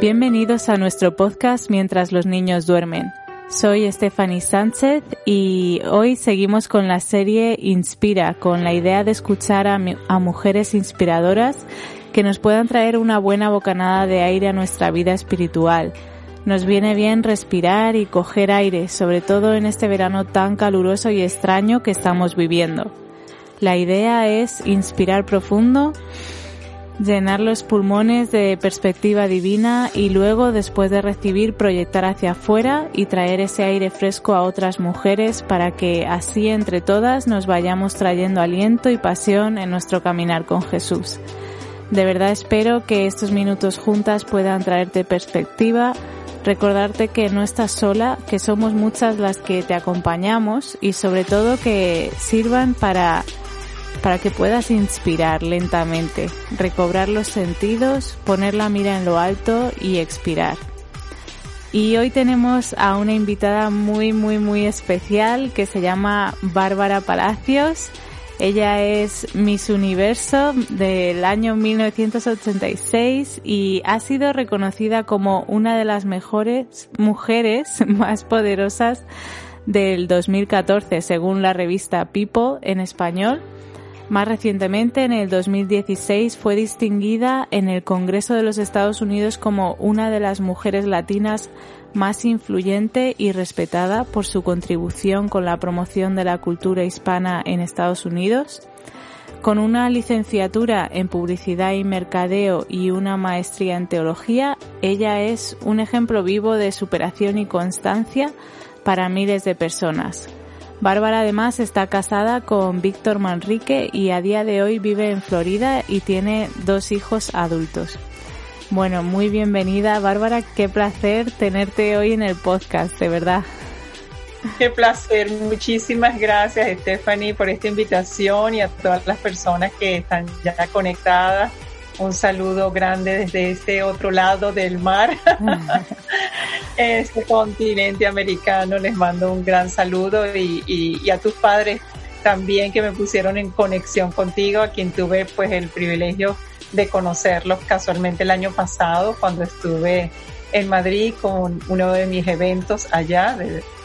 Bienvenidos a nuestro podcast Mientras los niños duermen. Soy Stephanie Sánchez y hoy seguimos con la serie Inspira, con la idea de escuchar a, mujeres inspiradoras que nos puedan traer una buena bocanada de aire a nuestra vida espiritual. Nos viene bien respirar y coger aire, sobre todo en este verano tan caluroso y extraño que estamos viviendo. La idea es inspirar profundo, llenar los pulmones de perspectiva divina y luego, después de recibir, proyectar hacia afuera y traer ese aire fresco a otras mujeres para que así entre todas nos vayamos trayendo aliento y pasión en nuestro caminar con Jesús. De verdad espero que estos minutos juntas puedan traerte perspectiva, recordarte que no estás sola, que somos muchas las que te acompañamos y sobre todo que sirvan para para que puedas inspirar lentamente, recobrar los sentidos, poner la mira en lo alto y expirar. Y hoy tenemos a una invitada muy, muy, muy especial que se llama Bárbara Palacios. Ella es Miss Universo del año 1986 y ha sido reconocida como una de las mejores mujeres más poderosas del 2014 según la revista People en español. Más recientemente, en el 2016, fue distinguida en el Congreso de los Estados Unidos como una de las mujeres latinas más influyente y respetada por su contribución con la promoción de la cultura hispana en Estados Unidos. Con una licenciatura en publicidad y mercadeo y una maestría en teología, ella es un ejemplo vivo de superación y constancia para miles de personas. Bárbara además está casada con Víctor Manrique y a día de hoy vive en Florida y tiene dos hijos adultos. Bueno, muy bienvenida Bárbara, qué placer tenerte hoy en el podcast, de verdad. Qué placer, muchísimas gracias Stephanie por esta invitación y a todas las personas que están ya conectadas un saludo grande desde este otro lado del mar, este continente americano. Les mando un gran saludo y, a tus padres también que me pusieron en conexión contigo, a quien tuve pues el privilegio de conocerlos casualmente el año pasado cuando estuve en Madrid con uno de mis eventos allá,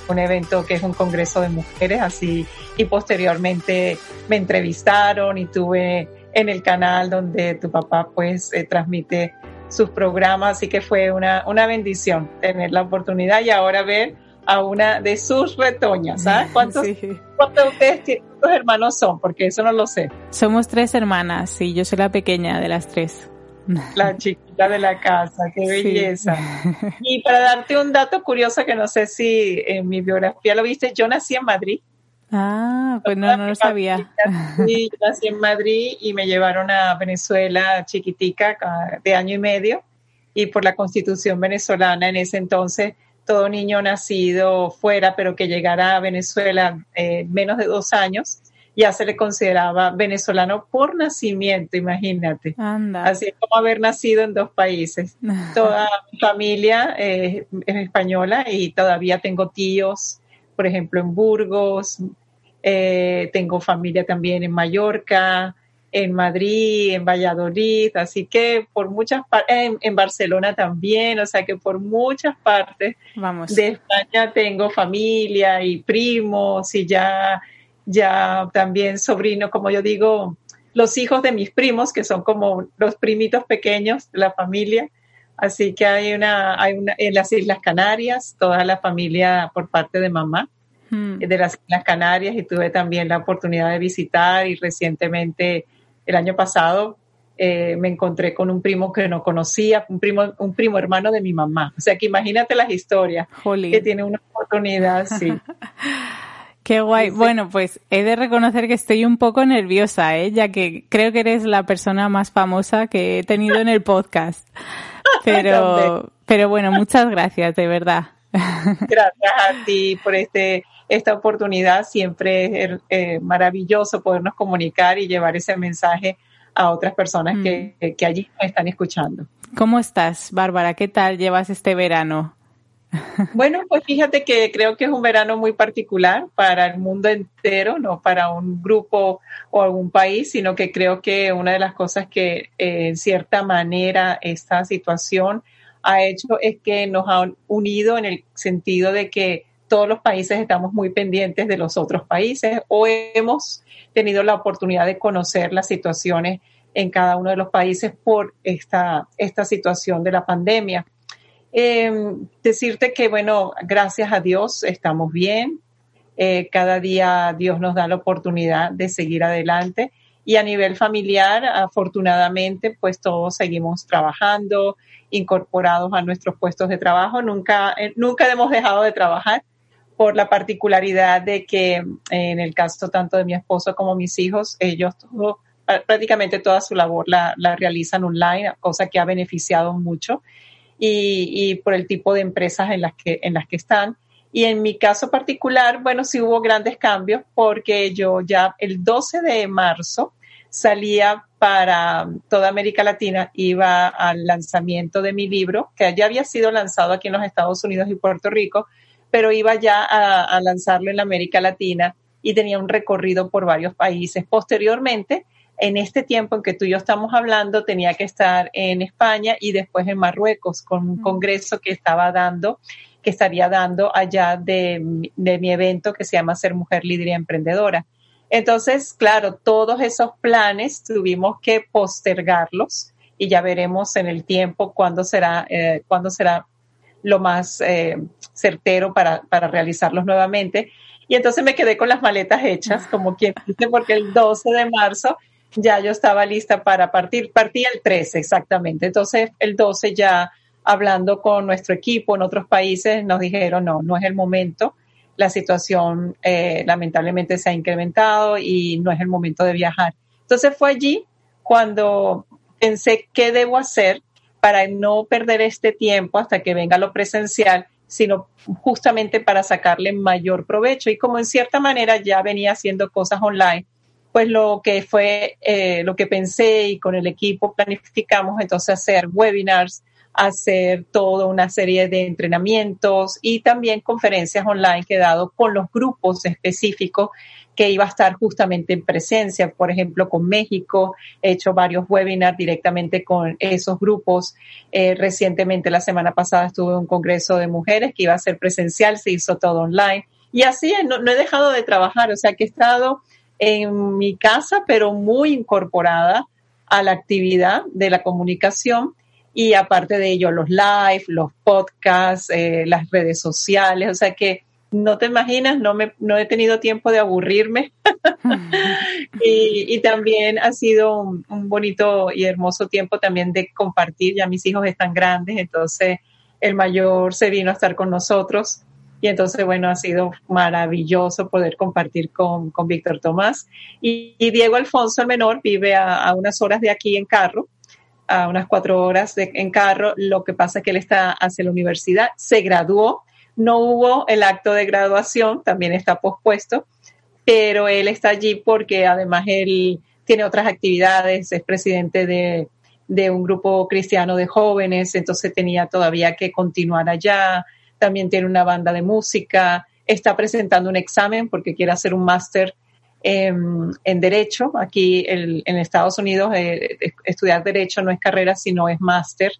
un evento que es un congreso de mujeres, así, y posteriormente me entrevistaron y tuve en el canal donde tu papá pues eh, transmite sus programas, así que fue una, una bendición tener la oportunidad y ahora ver a una de sus retoñas. ¿sabes? ¿Cuántos, ¿Cuántos ustedes hermanos son? Porque eso no lo sé. Somos tres hermanas y yo soy la pequeña de las tres. La chiquita de la casa, qué belleza. Y para darte un dato curioso que no sé si en mi biografía lo viste, yo nací en Madrid. Ah, pues no, no lo sabía. Sí, nací en Madrid y me llevaron a Venezuela chiquitica de año y medio y por la constitución venezolana en ese entonces todo niño nacido fuera pero que llegara a Venezuela eh, menos de dos años ya se le consideraba venezolano por nacimiento, imagínate. Así es como haber nacido en dos países. Toda mi familia eh, es española y todavía tengo tíos por ejemplo, en Burgos, eh, tengo familia también en Mallorca, en Madrid, en Valladolid, así que por muchas partes, en, Barcelona también, o sea que por muchas partes de España tengo familia y primos y ya, ya también sobrinos, como yo digo, los hijos de mis primos, que son como los primitos pequeños de la familia. Así que hay una, hay una en las Islas Canarias, toda la familia por parte de mamá de las Islas Canarias y tuve también la oportunidad de visitar y recientemente el año pasado eh, me encontré con un primo que no conocía, un primo, un primo hermano de mi mamá. O sea que imagínate las historias que tiene una oportunidad, sí. Qué guay. Bueno, pues he de reconocer que estoy un poco nerviosa, ¿eh? ya que creo que eres la persona más famosa que he tenido en el podcast. Pero, pero bueno, muchas gracias, de verdad. Gracias a ti por este esta oportunidad. Siempre es eh, maravilloso podernos comunicar y llevar ese mensaje a otras personas que, mm. que allí nos están escuchando. ¿Cómo estás, Bárbara? ¿Qué tal llevas este verano? Bueno, pues fíjate que creo que es un verano muy particular para el mundo entero, no para un grupo o algún país, sino que creo que una de las cosas que eh, en cierta manera esta situación ha hecho es que nos ha unido en el sentido de que todos los países estamos muy pendientes de los otros países o hemos tenido la oportunidad de conocer las situaciones en cada uno de los países por esta, esta situación de la pandemia. Em, decirte que, bueno, gracias a Dios estamos bien. Eh, cada día Dios nos da la oportunidad de seguir adelante. Y a nivel familiar, afortunadamente, pues todos seguimos trabajando, incorporados a nuestros puestos de trabajo. Nunca, eh, nunca hemos dejado de trabajar por la particularidad de que en el caso tanto de mi esposo como mis hijos, ellos prácticamente toda su labor la, realizan online, cosa que ha beneficiado mucho y, por el tipo de empresas en las, que, en las que están. Y en mi caso particular, bueno, sí hubo grandes cambios porque yo ya el 12 de marzo salía para toda América Latina, iba al lanzamiento de mi libro, que ya había sido lanzado aquí en los Estados Unidos y Puerto Rico, pero iba ya a, a lanzarlo en América Latina y tenía un recorrido por varios países. Posteriormente, en este tiempo en que tú y yo estamos hablando, tenía que estar en España y después en Marruecos con un congreso que estaba dando, que estaría dando allá de, mi evento que se llama Ser Mujer Líder y Emprendedora. Entonces, claro, todos esos planes tuvimos que postergarlos y ya veremos en el tiempo cuándo será, eh, cuándo será lo más eh, certero para, para realizarlos nuevamente. Y entonces me quedé con las maletas hechas, como quien dice, porque el 12 de marzo ya yo estaba lista para partir. Partí el 13 exactamente. Entonces el 12 ya hablando con nuestro equipo en otros países nos dijeron no, no es el momento. La situación eh, lamentablemente se ha incrementado y no es el momento de viajar. Entonces fue allí cuando pensé qué debo hacer para no perder este tiempo hasta que venga lo presencial, sino justamente para sacarle mayor provecho. Y como en cierta manera ya venía haciendo cosas online, pues lo que fue, eh, lo que pensé y con el equipo planificamos entonces hacer webinars, hacer toda una serie de entrenamientos y también conferencias online que dado con los grupos específicos que iba a estar justamente en presencia, por ejemplo, con México. He hecho varios webinars directamente con esos grupos. Eh, recientemente, la semana pasada, estuve en un congreso de mujeres que iba a ser presencial, se hizo todo online. Y así no, no he dejado de trabajar, o sea que he estado en mi casa, pero muy incorporada a la actividad de la comunicación y aparte de ello los live, los podcasts, eh, las redes sociales, o sea que no te imaginas, no, me, no he tenido tiempo de aburrirme. Y, también ha sido un, un, bonito y hermoso tiempo también de compartir, ya mis hijos están grandes, entonces el mayor se vino a estar con nosotros. Y entonces, bueno, ha sido maravilloso poder compartir con, con Víctor Tomás. Y, Diego Alfonso, el menor, vive a, unas horas de aquí en carro, a unas cuatro horas de, en carro. Lo que pasa es que él está hacia la universidad, se graduó, no hubo el acto de graduación, también está pospuesto, pero él está allí porque además él tiene otras actividades, es presidente de, de un grupo cristiano de jóvenes, entonces tenía todavía que continuar allá. También tiene una banda de música, está presentando un examen porque quiere hacer un máster en, Derecho. Aquí en Estados Unidos eh, estudiar Derecho no es carrera, sino es máster.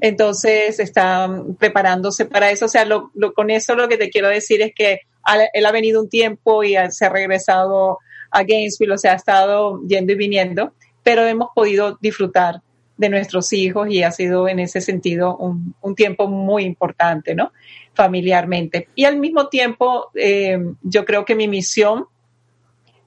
Entonces está preparándose para eso. O sea, lo, con eso lo que te quiero decir es que él ha venido un tiempo y se ha regresado a Gainesville, o sea, ha estado yendo y viniendo, pero hemos podido disfrutar de nuestros hijos y ha sido en ese sentido un, un tiempo muy importante, ¿no? Familiarmente. Y al mismo tiempo, eh, yo creo que mi misión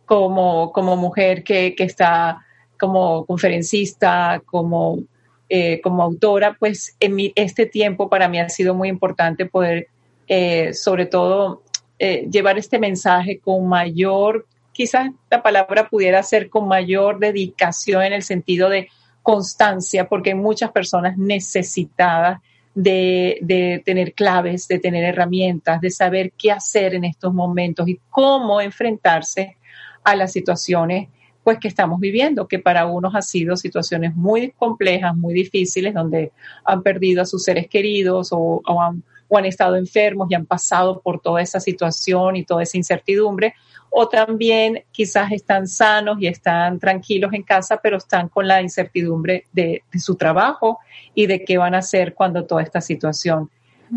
como, como mujer que, que está como conferencista, como, eh, como autora, pues en mi, este tiempo para mí ha sido muy importante poder, eh, sobre todo, eh, llevar este mensaje con mayor, quizás la palabra pudiera ser con mayor dedicación en el sentido de constancia, porque hay muchas personas necesitadas de, de, tener claves, de tener herramientas, de saber qué hacer en estos momentos y cómo enfrentarse a las situaciones pues que estamos viviendo, que para unos han sido situaciones muy complejas, muy difíciles, donde han perdido a sus seres queridos o, o, han, o han estado enfermos y han pasado por toda esa situación y toda esa incertidumbre, o también quizás están sanos y están tranquilos en casa, pero están con la incertidumbre de, de su trabajo y de qué van a hacer cuando toda esta situación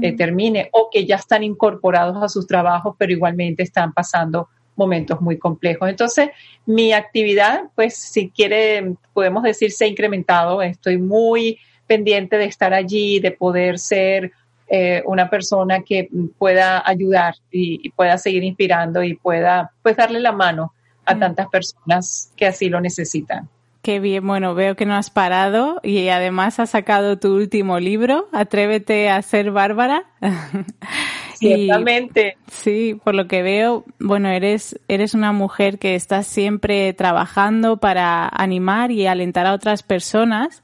eh, termine, o que ya están incorporados a sus trabajos, pero igualmente están pasando momentos muy complejos. Entonces, mi actividad, pues si quiere, podemos decir, se ha incrementado. Estoy muy pendiente de estar allí, de poder ser eh, una persona que pueda ayudar y, y, pueda seguir inspirando y pueda, pues, darle la mano a mm. tantas personas que así lo necesitan. Qué bien, bueno, veo que no has parado y además has sacado tu último libro, Atrévete a ser Bárbara. Ciertamente. sí, por lo que veo, bueno, eres, eres una mujer que está siempre trabajando para animar y alentar a otras personas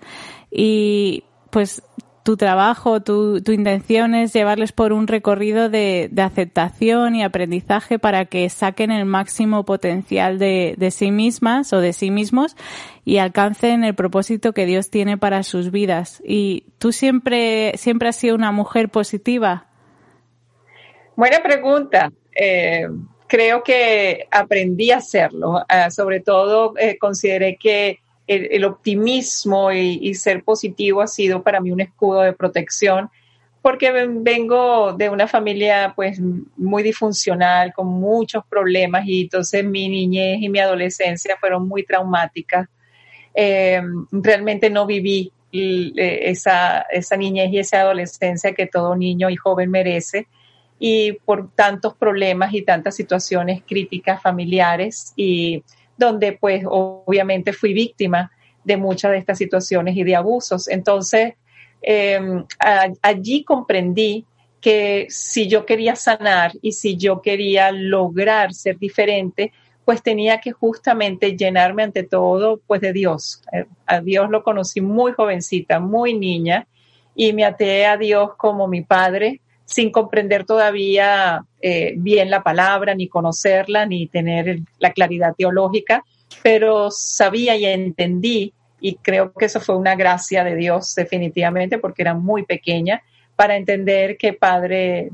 y pues tu trabajo, tu, tu, intención es llevarles por un recorrido de, de, aceptación y aprendizaje para que saquen el máximo potencial de, de, sí mismas o de sí mismos y alcancen el propósito que Dios tiene para sus vidas. Y tú siempre, siempre has sido una mujer positiva. Buena pregunta. Eh, creo que aprendí a hacerlo. Uh, sobre todo, eh, consideré que el, optimismo y, ser positivo ha sido para mí un escudo de protección, porque vengo de una familia pues muy disfuncional, con muchos problemas, y entonces mi niñez y mi adolescencia fueron muy traumáticas. Eh, realmente no viví eh, esa, esa niñez y esa adolescencia que todo niño y joven merece y por tantos problemas y tantas situaciones críticas familiares y donde pues obviamente fui víctima de muchas de estas situaciones y de abusos. Entonces, a, allí comprendí que si yo quería sanar y si yo quería lograr ser diferente, pues tenía que justamente llenarme ante todo pues de Dios. Eh, a Dios lo conocí muy jovencita, muy niña, y me ateé a Dios como mi padre, sin comprender todavía eh, bien la palabra, ni conocerla, ni tener la claridad teológica, pero sabía y entendí, y creo que eso fue una gracia de Dios definitivamente, porque era muy pequeña, para entender que padre,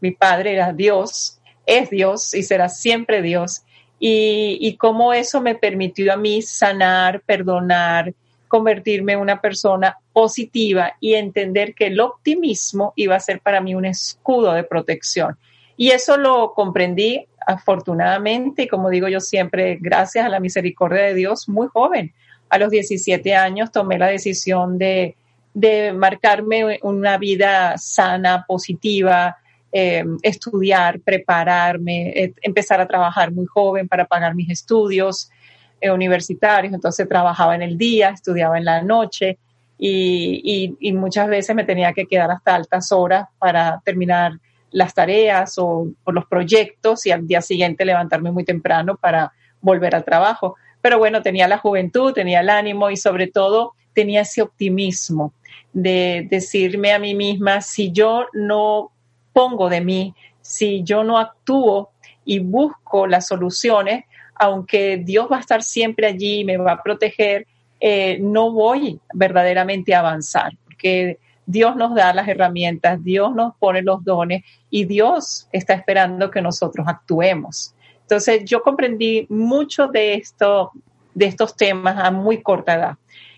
mi padre era Dios, es Dios y será siempre Dios, y, y cómo eso me permitió a mí sanar, perdonar, convertirme en una persona positiva y entender que el optimismo iba a ser para mí un escudo de protección. Y eso lo comprendí afortunadamente y como digo yo siempre, gracias a la misericordia de Dios, muy joven. A los 17 años tomé la decisión de, de marcarme una vida sana, positiva, eh, estudiar, prepararme, eh, empezar a trabajar muy joven para pagar mis estudios, eh, universitarios, entonces trabajaba en el día, estudiaba en la noche y, muchas veces me tenía que quedar hasta altas horas para terminar las tareas o, o, los proyectos y al día siguiente levantarme muy temprano para volver al trabajo. Pero bueno, tenía la juventud, tenía el ánimo y sobre todo tenía ese optimismo de decirme a mí misma, si yo no pongo de mí, si yo no actúo y busco las soluciones, aunque Dios va a estar siempre allí y me va a proteger, eh, no voy verdaderamente a avanzar, porque Dios nos da las herramientas, Dios nos pone los dones y Dios está esperando que nosotros actuemos. Entonces yo comprendí mucho de esto, de estos temas a muy corta edad.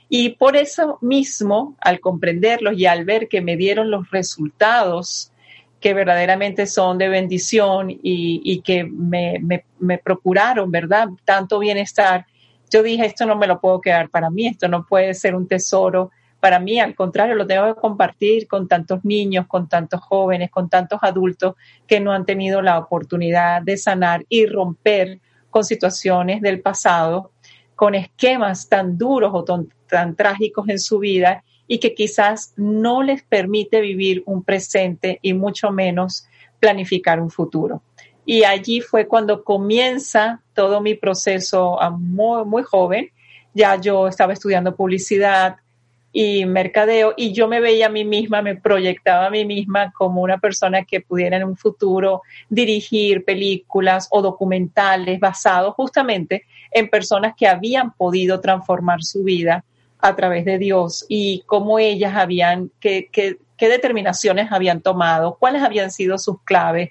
Y por eso mismo, al comprenderlos y al ver que me dieron los resultados que verdaderamente son de bendición y, que me, me, me, procuraron, ¿verdad? Tanto bienestar. Yo dije, esto no me lo puedo quedar para mí, esto no puede ser un tesoro para mí, al contrario, lo tengo que compartir con tantos niños, con tantos jóvenes, con tantos adultos que no han tenido la oportunidad de sanar y romper con situaciones del pasado, con esquemas tan duros o tan, tan trágicos en su vida y que quizás no les permite vivir un presente y mucho menos planificar un futuro. Y allí fue cuando comienza todo mi proceso muy, muy joven. Ya yo estaba estudiando publicidad y mercadeo y yo me veía a mí misma, me proyectaba a mí misma como una persona que pudiera en un futuro dirigir películas o documentales basados justamente en personas que habían podido transformar su vida a través de Dios y cómo ellas habían, qué, qué, qué determinaciones habían tomado, cuáles habían sido sus claves,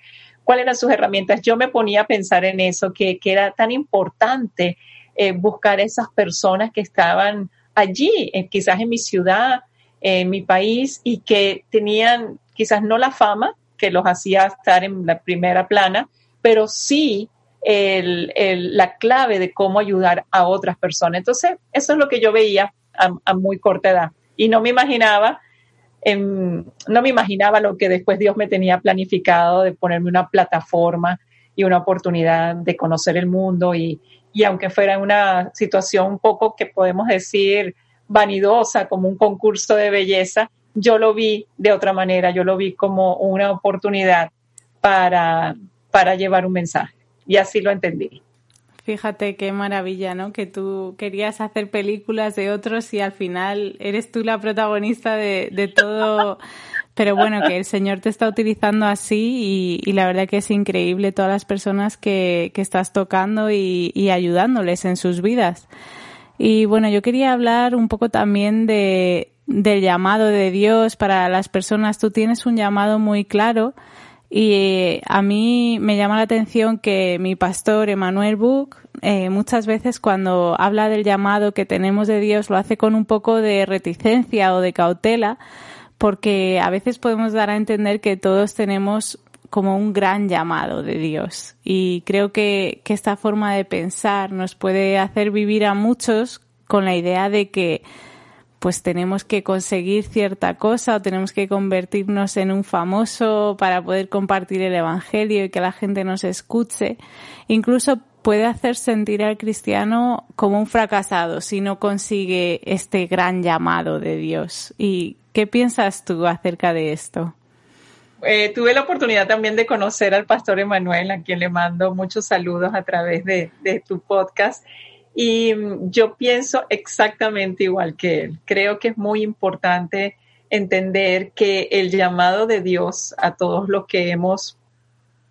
cuáles eran sus herramientas. Yo me ponía a pensar en eso, que, que era tan importante eh, buscar esas personas que estaban allí, quizás en mi ciudad, en mi país, y que tenían quizás no la fama que los hacía estar en la primera plana, pero sí el, la clave de cómo ayudar a otras personas. Entonces, eso es lo que yo veía a, muy corta edad. Y no me imaginaba, no me imaginaba lo que después Dios me tenía planificado de ponerme una plataforma y una oportunidad de conocer el mundo y, y aunque fuera una situación un poco que podemos decir vanidosa, como un concurso de belleza, yo lo vi de otra manera, yo lo vi como una oportunidad para, para llevar un mensaje y así lo entendí. Fíjate qué maravilla, ¿no? Que tú querías hacer películas de otros y al final eres tú la protagonista de, de todo pero bueno, que el Señor te está utilizando así y, la verdad que es increíble todas las personas que, que estás tocando y, y, ayudándoles en sus vidas. Y bueno, yo quería hablar un poco también de, del llamado de Dios para las personas. Tú tienes un llamado muy claro y eh, a mí me llama la atención que mi pastor, Emanuel Buch, eh, muchas veces cuando habla del llamado que tenemos de Dios lo hace con un poco de reticencia o de cautela porque a veces podemos dar a entender que todos tenemos como un gran llamado de Dios. Y creo que, que, esta forma de pensar nos puede hacer vivir a muchos con la idea de que pues tenemos que conseguir cierta cosa o tenemos que convertirnos en un famoso para poder compartir el Evangelio y que la gente nos escuche. Incluso puede hacer sentir al cristiano como un fracasado si no consigue este gran llamado de Dios. ¿Y qué piensas tú acerca de esto? Eh, tuve la oportunidad también de conocer al pastor Emanuel, a quien le mando muchos saludos a través de, de tu podcast. Y mm, yo pienso exactamente igual que él. Creo que es muy importante entender que el llamado de Dios a todos los que hemos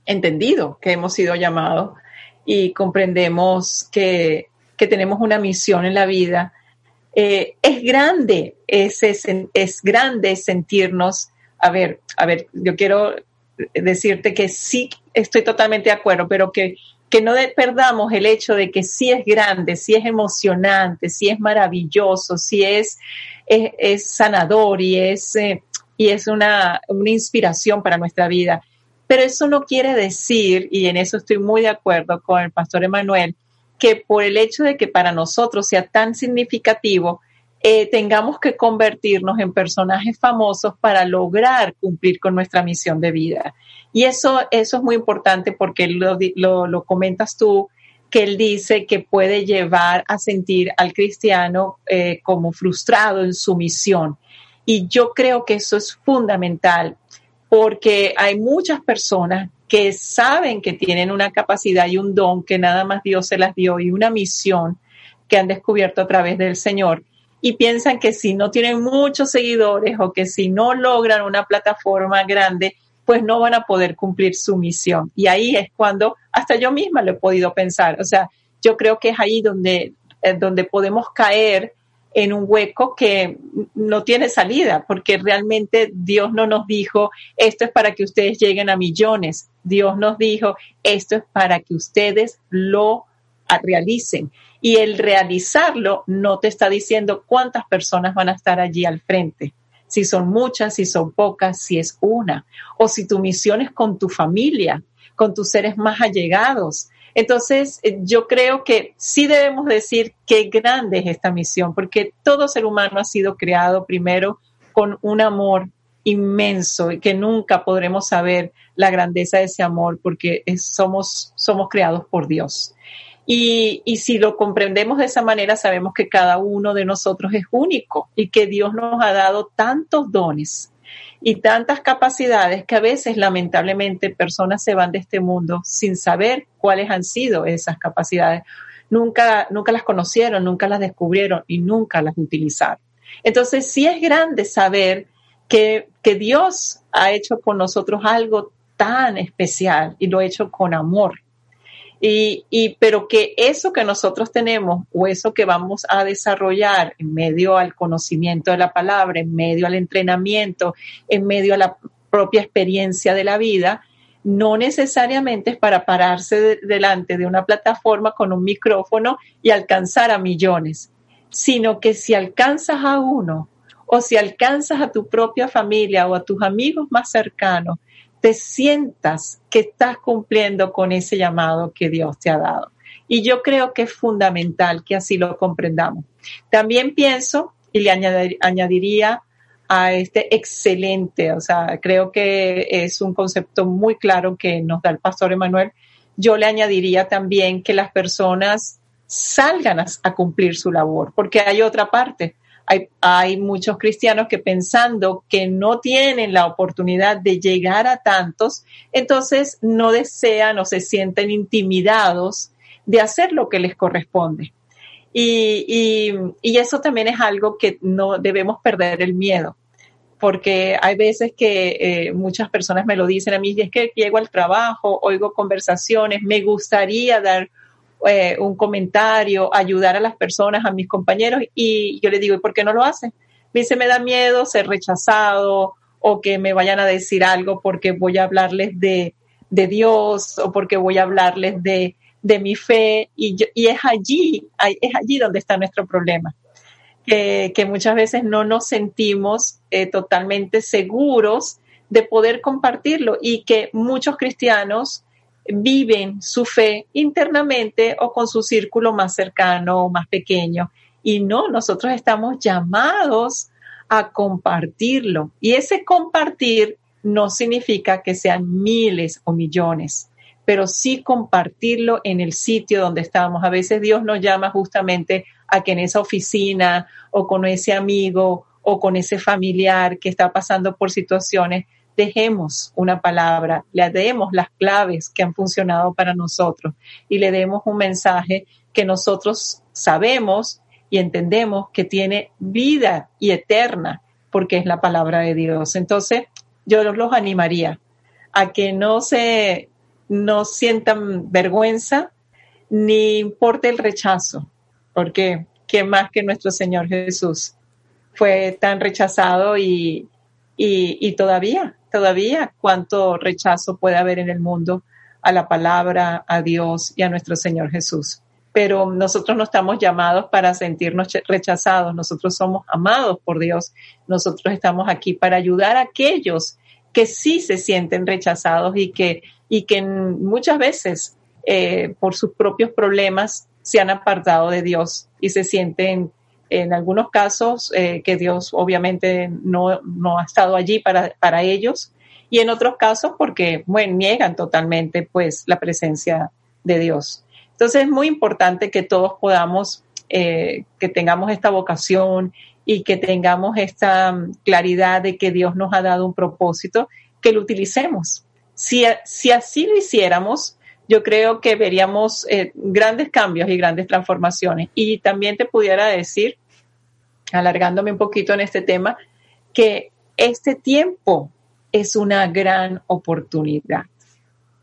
entendido que hemos sido llamados y comprendemos que, tenemos una misión en la vida, eh, es grande, es, es, grande sentirnos, a ver, a ver, yo quiero decirte que sí estoy totalmente de acuerdo, pero que, que no perdamos el hecho de que sí es grande, sí es emocionante, sí es maravilloso, sí es, es, sanador y es, eh, y es una, una inspiración para nuestra vida. Pero eso no quiere decir, y en eso estoy muy de acuerdo con el pastor Emanuel, que por el hecho de que para nosotros sea tan significativo, eh, tengamos que convertirnos en personajes famosos para lograr cumplir con nuestra misión de vida. Y eso, eso es muy importante porque lo, lo, comentas tú, que él dice que puede llevar a sentir al cristiano eh, como frustrado en su misión. Y yo creo que eso es fundamental porque hay muchas personas que saben que tienen una capacidad y un don que nada más Dios se las dio y una misión que han descubierto a través del Señor y piensan que si no tienen muchos seguidores o que si no logran una plataforma grande, pues no van a poder cumplir su misión. Y ahí es cuando hasta yo misma lo he podido pensar. O sea, yo creo que es ahí donde, eh, donde podemos caer en un hueco que no tiene salida, porque realmente Dios no nos dijo, esto es para que ustedes lleguen a millones. Dios nos dijo, esto es para que ustedes lo realicen. Y el realizarlo no te está diciendo cuántas personas van a estar allí al frente. Si son muchas, si son pocas, si es una. O si tu misión es con tu familia, con tus seres más allegados, entonces, eh, yo creo que sí debemos decir qué grande es esta misión, porque todo ser humano ha sido creado primero con un amor inmenso y que nunca podremos saber la grandeza de ese amor porque somos, somos creados por Dios. Y, si lo comprendemos de esa manera, sabemos que cada uno de nosotros es único y que Dios nos ha dado tantos dones y tantas capacidades que a veces lamentablemente personas se van de este mundo sin saber cuáles han sido esas capacidades. Nunca, nunca las conocieron, nunca las descubrieron y nunca las utilizaron. Entonces sí es grande saber que, que Dios ha hecho con nosotros algo tan especial y lo ha hecho con amor y, y, pero que eso que nosotros tenemos o eso que vamos a desarrollar en medio al conocimiento de la palabra, en medio al entrenamiento, en medio a la propia experiencia de la vida, no necesariamente es para pararse delante de una plataforma con un micrófono y alcanzar a millones, sino que si alcanzas a uno o si alcanzas a tu propia familia o a tus amigos más cercanos, te sientas que estás cumpliendo con ese llamado que Dios te ha dado. Y yo creo que es fundamental que así lo comprendamos. También pienso y le añadiría a este excelente, o sea, creo que es un concepto muy claro que nos da el pastor Emanuel. Yo le añadiría también que las personas salgan a cumplir su labor, porque hay otra parte hay, muchos cristianos que pensando que no tienen la oportunidad de llegar a tantos, entonces no desean o se sienten intimidados de hacer lo que les corresponde. Y, eso también es algo que no debemos perder el miedo, porque hay veces que eh, muchas personas me lo dicen a mí, y es que llego al trabajo, oigo conversaciones, me gustaría dar eh, un comentario, ayudar a las personas, a mis compañeros, y yo le digo, ¿y por qué no lo hace? Me dice, me da miedo ser rechazado o que me vayan a decir algo porque voy a hablarles de, de Dios o porque voy a hablarles de, de mi fe y, y es allí, es allí donde está nuestro problema. Que, que muchas veces no nos sentimos eh, totalmente seguros de poder compartirlo y que muchos cristianos viven su fe internamente o con su círculo más cercano o más pequeño. Y no, nosotros estamos llamados a compartirlo. Y ese compartir no significa que sean miles o millones, pero sí compartirlo en el sitio donde estamos. A veces Dios nos llama justamente a que en esa oficina o con ese amigo o con ese familiar que está pasando por situaciones dejemos una palabra, le demos las claves que han funcionado para nosotros y le demos un mensaje que nosotros sabemos y entendemos que tiene vida y eterna, porque es la palabra de Dios. Entonces, yo los animaría a que no se no sientan vergüenza ni importe el rechazo, porque ¿quién más que nuestro Señor Jesús fue tan rechazado y, y todavía todavía cuánto rechazo puede haber en el mundo a la palabra, a Dios y a nuestro Señor Jesús. Pero nosotros no estamos llamados para sentirnos rechazados, nosotros somos amados por Dios, nosotros estamos aquí para ayudar a aquellos que sí se sienten rechazados y que, y que muchas veces eh, por sus propios problemas se han apartado de Dios y se sienten en algunos casos eh, que Dios obviamente no, no, ha estado allí para, para ellos y en otros casos porque bueno, niegan totalmente pues la presencia de Dios. Entonces es muy importante que todos podamos, eh, que tengamos esta vocación y que tengamos esta mm, claridad de que Dios nos ha dado un propósito, que lo utilicemos. Si, si así lo hiciéramos, yo creo que veríamos eh, grandes cambios y grandes transformaciones. Y también te pudiera decir, alargándome un poquito en este tema, que este tiempo es una gran oportunidad.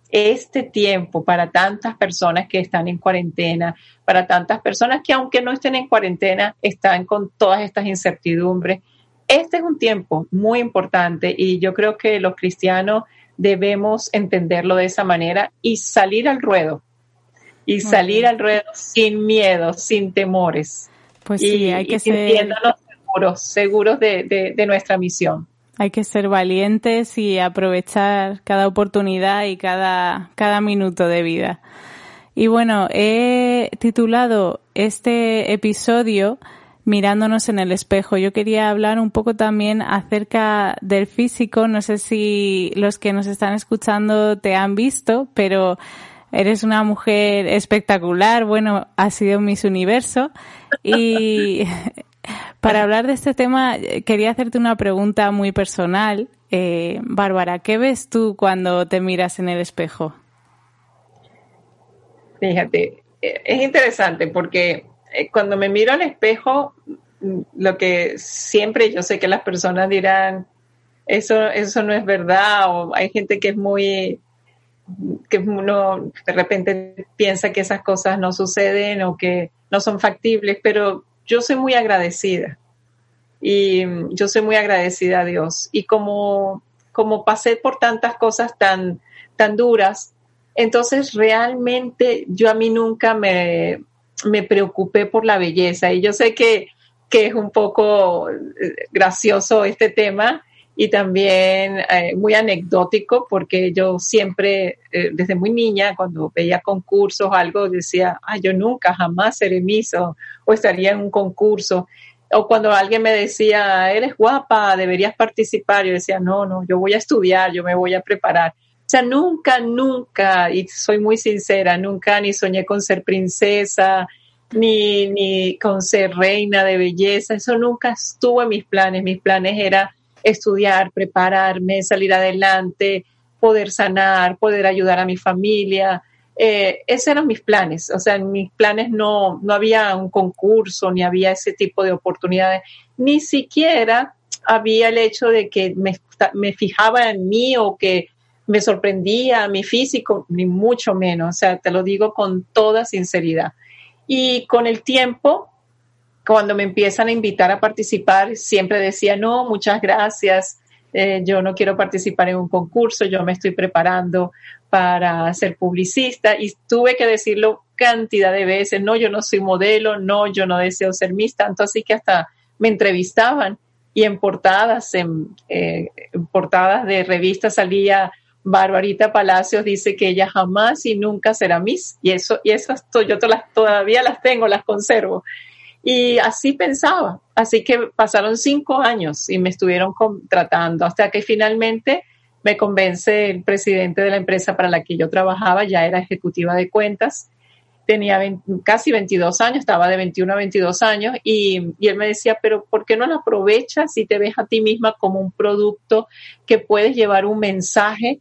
Este tiempo para tantas personas que están en cuarentena, para tantas personas que aunque no estén en cuarentena, están con todas estas incertidumbres. Este es un tiempo muy importante y yo creo que los cristianos debemos entenderlo de esa manera y salir al ruedo. Y salir al ruedo sin miedo, sin temores. Pues sí, hay que ser seguros, seguros de, de, nuestra misión. Hay que ser valientes y aprovechar cada oportunidad y cada, cada minuto de vida. Y bueno, he titulado este episodio mirándonos en el espejo. Yo quería hablar un poco también acerca del físico. No sé si los que nos están escuchando te han visto, pero eres una mujer espectacular. Bueno, has sido Miss Universo y Para hablar de este tema, quería hacerte una pregunta muy personal. Eh, Bárbara, ¿qué ves tú cuando te miras en el espejo? Fíjate, eh, es interesante porque eh, cuando me miro al espejo, mm, lo que siempre yo sé que las personas dirán, eso, eso no es verdad, o hay gente que es muy, que uno de repente piensa que esas cosas no suceden o que no son factibles, pero yo soy muy agradecida y mm, yo soy muy agradecida a Dios. Y como, como pasé por tantas cosas tan, tan duras, entonces realmente yo a mí nunca me, me preocupé por la belleza. Y yo sé que, que es un poco eh, gracioso este tema y también eh, muy anecdótico porque yo siempre, eh, desde muy niña, cuando veía concursos o algo, decía, ah, yo nunca, jamás seré miso o estaría en un concurso o cuando alguien me decía, eres guapa, deberías participar, yo decía, no, no, yo voy a estudiar, yo me voy a preparar. O sea, nunca, nunca, y soy muy sincera, nunca ni soñé con ser princesa, ni, ni con ser reina de belleza, eso nunca estuvo en mis planes. Mis planes era estudiar, prepararme, salir adelante, poder sanar, poder ayudar a mi familia, eh, esos eran mis planes, o sea, en mis planes no, no había un concurso, ni había ese tipo de oportunidades, ni siquiera había el hecho de que me, me fijaba en mí o que me sorprendía mi físico, ni mucho menos, o sea, te lo digo con toda sinceridad. Y con el tiempo, cuando me empiezan a invitar a participar, siempre decía, no, muchas gracias, eh, yo no quiero participar en un concurso, yo me estoy preparando para ser publicista y tuve que decirlo cantidad de veces, no, yo no soy modelo, no, yo no deseo ser mis, tanto así que hasta me entrevistaban y en portadas, en, eh, portadas de revistas salía Barbarita Palacios dice que ella jamás y nunca será Miss y eso y esas yo todavía las tengo, las conservo. Y así pensaba. Así que pasaron cinco años y me estuvieron tratando hasta que finalmente me convence el presidente de la empresa para la que yo trabajaba, ya era ejecutiva de cuentas, tenía casi 22 años, estaba de 21 a 22 años y, y, él me decía, pero ¿por qué no la aprovechas si te ves a ti misma como un producto que puedes llevar un mensaje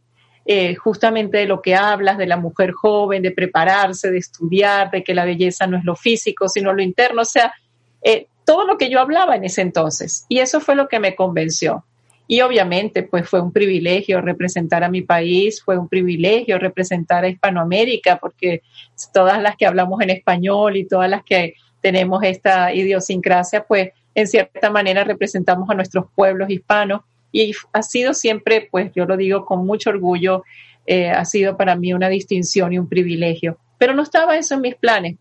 eh, justamente de lo que hablas, de la mujer joven, de prepararse, de estudiar, de que la belleza no es lo físico, sino lo interno, o sea, eh, todo lo que yo hablaba en ese entonces. Y eso fue lo que me convenció. Y obviamente, pues fue un privilegio representar a mi país, fue un privilegio representar a Hispanoamérica, porque todas las que hablamos en español y todas las que tenemos esta idiosincrasia, pues en cierta manera representamos a nuestros pueblos hispanos y ha sido siempre, pues yo lo digo con mucho orgullo, eh, ha sido para mí una distinción y un privilegio. Pero no estaba eso en mis planes.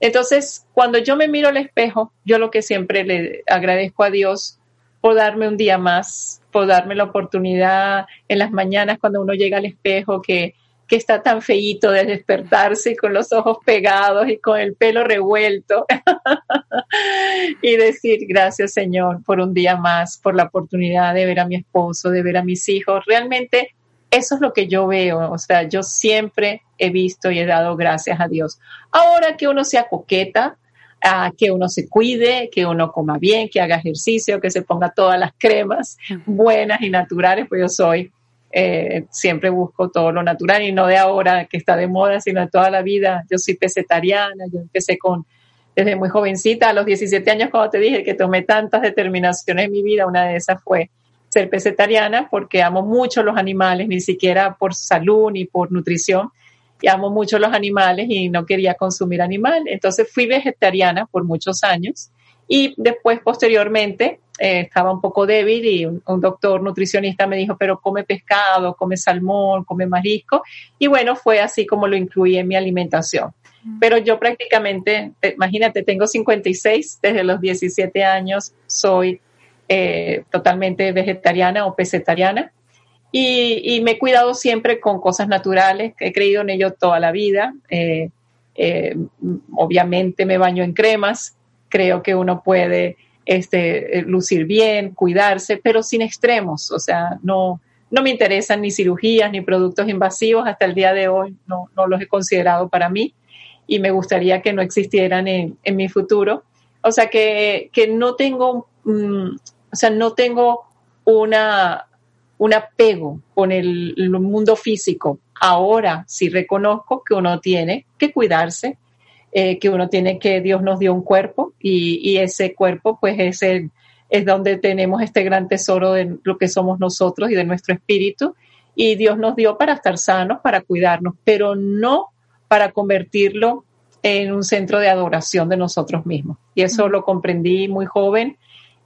Entonces, cuando yo me miro al espejo, yo lo que siempre le agradezco a Dios por darme un día más, por darme la oportunidad en las mañanas cuando uno llega al espejo que que está tan feíto de despertarse con los ojos pegados y con el pelo revuelto y decir gracias Señor por un día más, por la oportunidad de ver a mi esposo, de ver a mis hijos. Realmente eso es lo que yo veo, o sea, yo siempre he visto y he dado gracias a Dios. Ahora que uno sea coqueta, que uno se cuide, que uno coma bien, que haga ejercicio, que se ponga todas las cremas buenas y naturales, pues yo soy eh, siempre busco todo lo natural y no de ahora que está de moda, sino de toda la vida. Yo soy pesetariana, yo empecé con desde muy jovencita, a los 17 años cuando te dije que tomé tantas determinaciones en mi vida, una de esas fue ser pesetariana porque amo mucho los animales, ni siquiera por salud ni por nutrición, y amo mucho los animales y no quería consumir animal. Entonces fui vegetariana por muchos años y después posteriormente eh, estaba un poco débil y un, doctor nutricionista me dijo, pero come pescado, come salmón, come marisco. Y bueno, fue así como lo incluí en mi alimentación. Pero yo prácticamente, imagínate, tengo 56, desde los 17 años soy eh, totalmente vegetariana o pesetariana. Y, y, me he cuidado siempre con cosas naturales, he creído en ello toda la vida. Eh, obviamente me baño en cremas, creo que uno puede este, eh, lucir bien, cuidarse, pero sin extremos. O sea, no, no me interesan ni cirugías ni productos invasivos. Hasta el día de hoy no, no los he considerado para mí y me gustaría que no existieran en, en mi futuro. O sea, que, que no tengo, mm, o sea, no tengo una, un apego con el, el, mundo físico. Ahora sí reconozco que uno tiene que cuidarse, eh, que uno tiene que, Dios nos dio un cuerpo y, y ese cuerpo pues es, el, es donde tenemos este gran tesoro de lo que somos nosotros y de nuestro espíritu. Y Dios nos dio para estar sanos, para cuidarnos, pero no para convertirlo en un centro de adoración de nosotros mismos. Y eso lo comprendí muy joven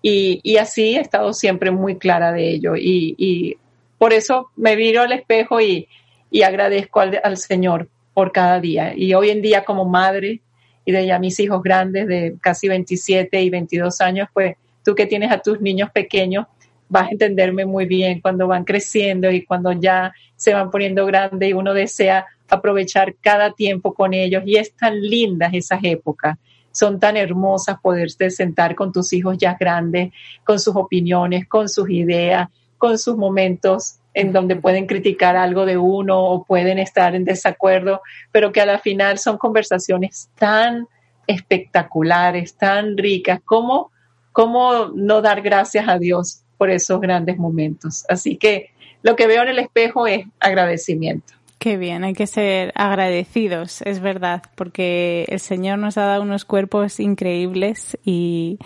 y, y, así he estado siempre muy clara de ello. Y, y por eso me miro al espejo y, y agradezco al, al, Señor por cada día. Y hoy en día como madre y de ya mis hijos grandes de casi 27 y 22 años, pues tú que tienes a tus niños pequeños, vas a entenderme muy bien cuando van creciendo y cuando ya se van poniendo grandes y uno desea aprovechar cada tiempo con ellos y es tan lindas esas épocas. Son tan hermosas poderte sentar con tus hijos ya grandes, con sus opiniones, con sus ideas, con sus momentos en donde pueden criticar algo de uno o pueden estar en desacuerdo, pero que a la final son conversaciones tan espectaculares, tan ricas, como cómo no dar gracias a Dios por esos grandes momentos. Así que lo que veo en el espejo es agradecimiento. Qué bien, hay que ser agradecidos, es verdad, porque el Señor nos ha dado unos cuerpos increíbles y,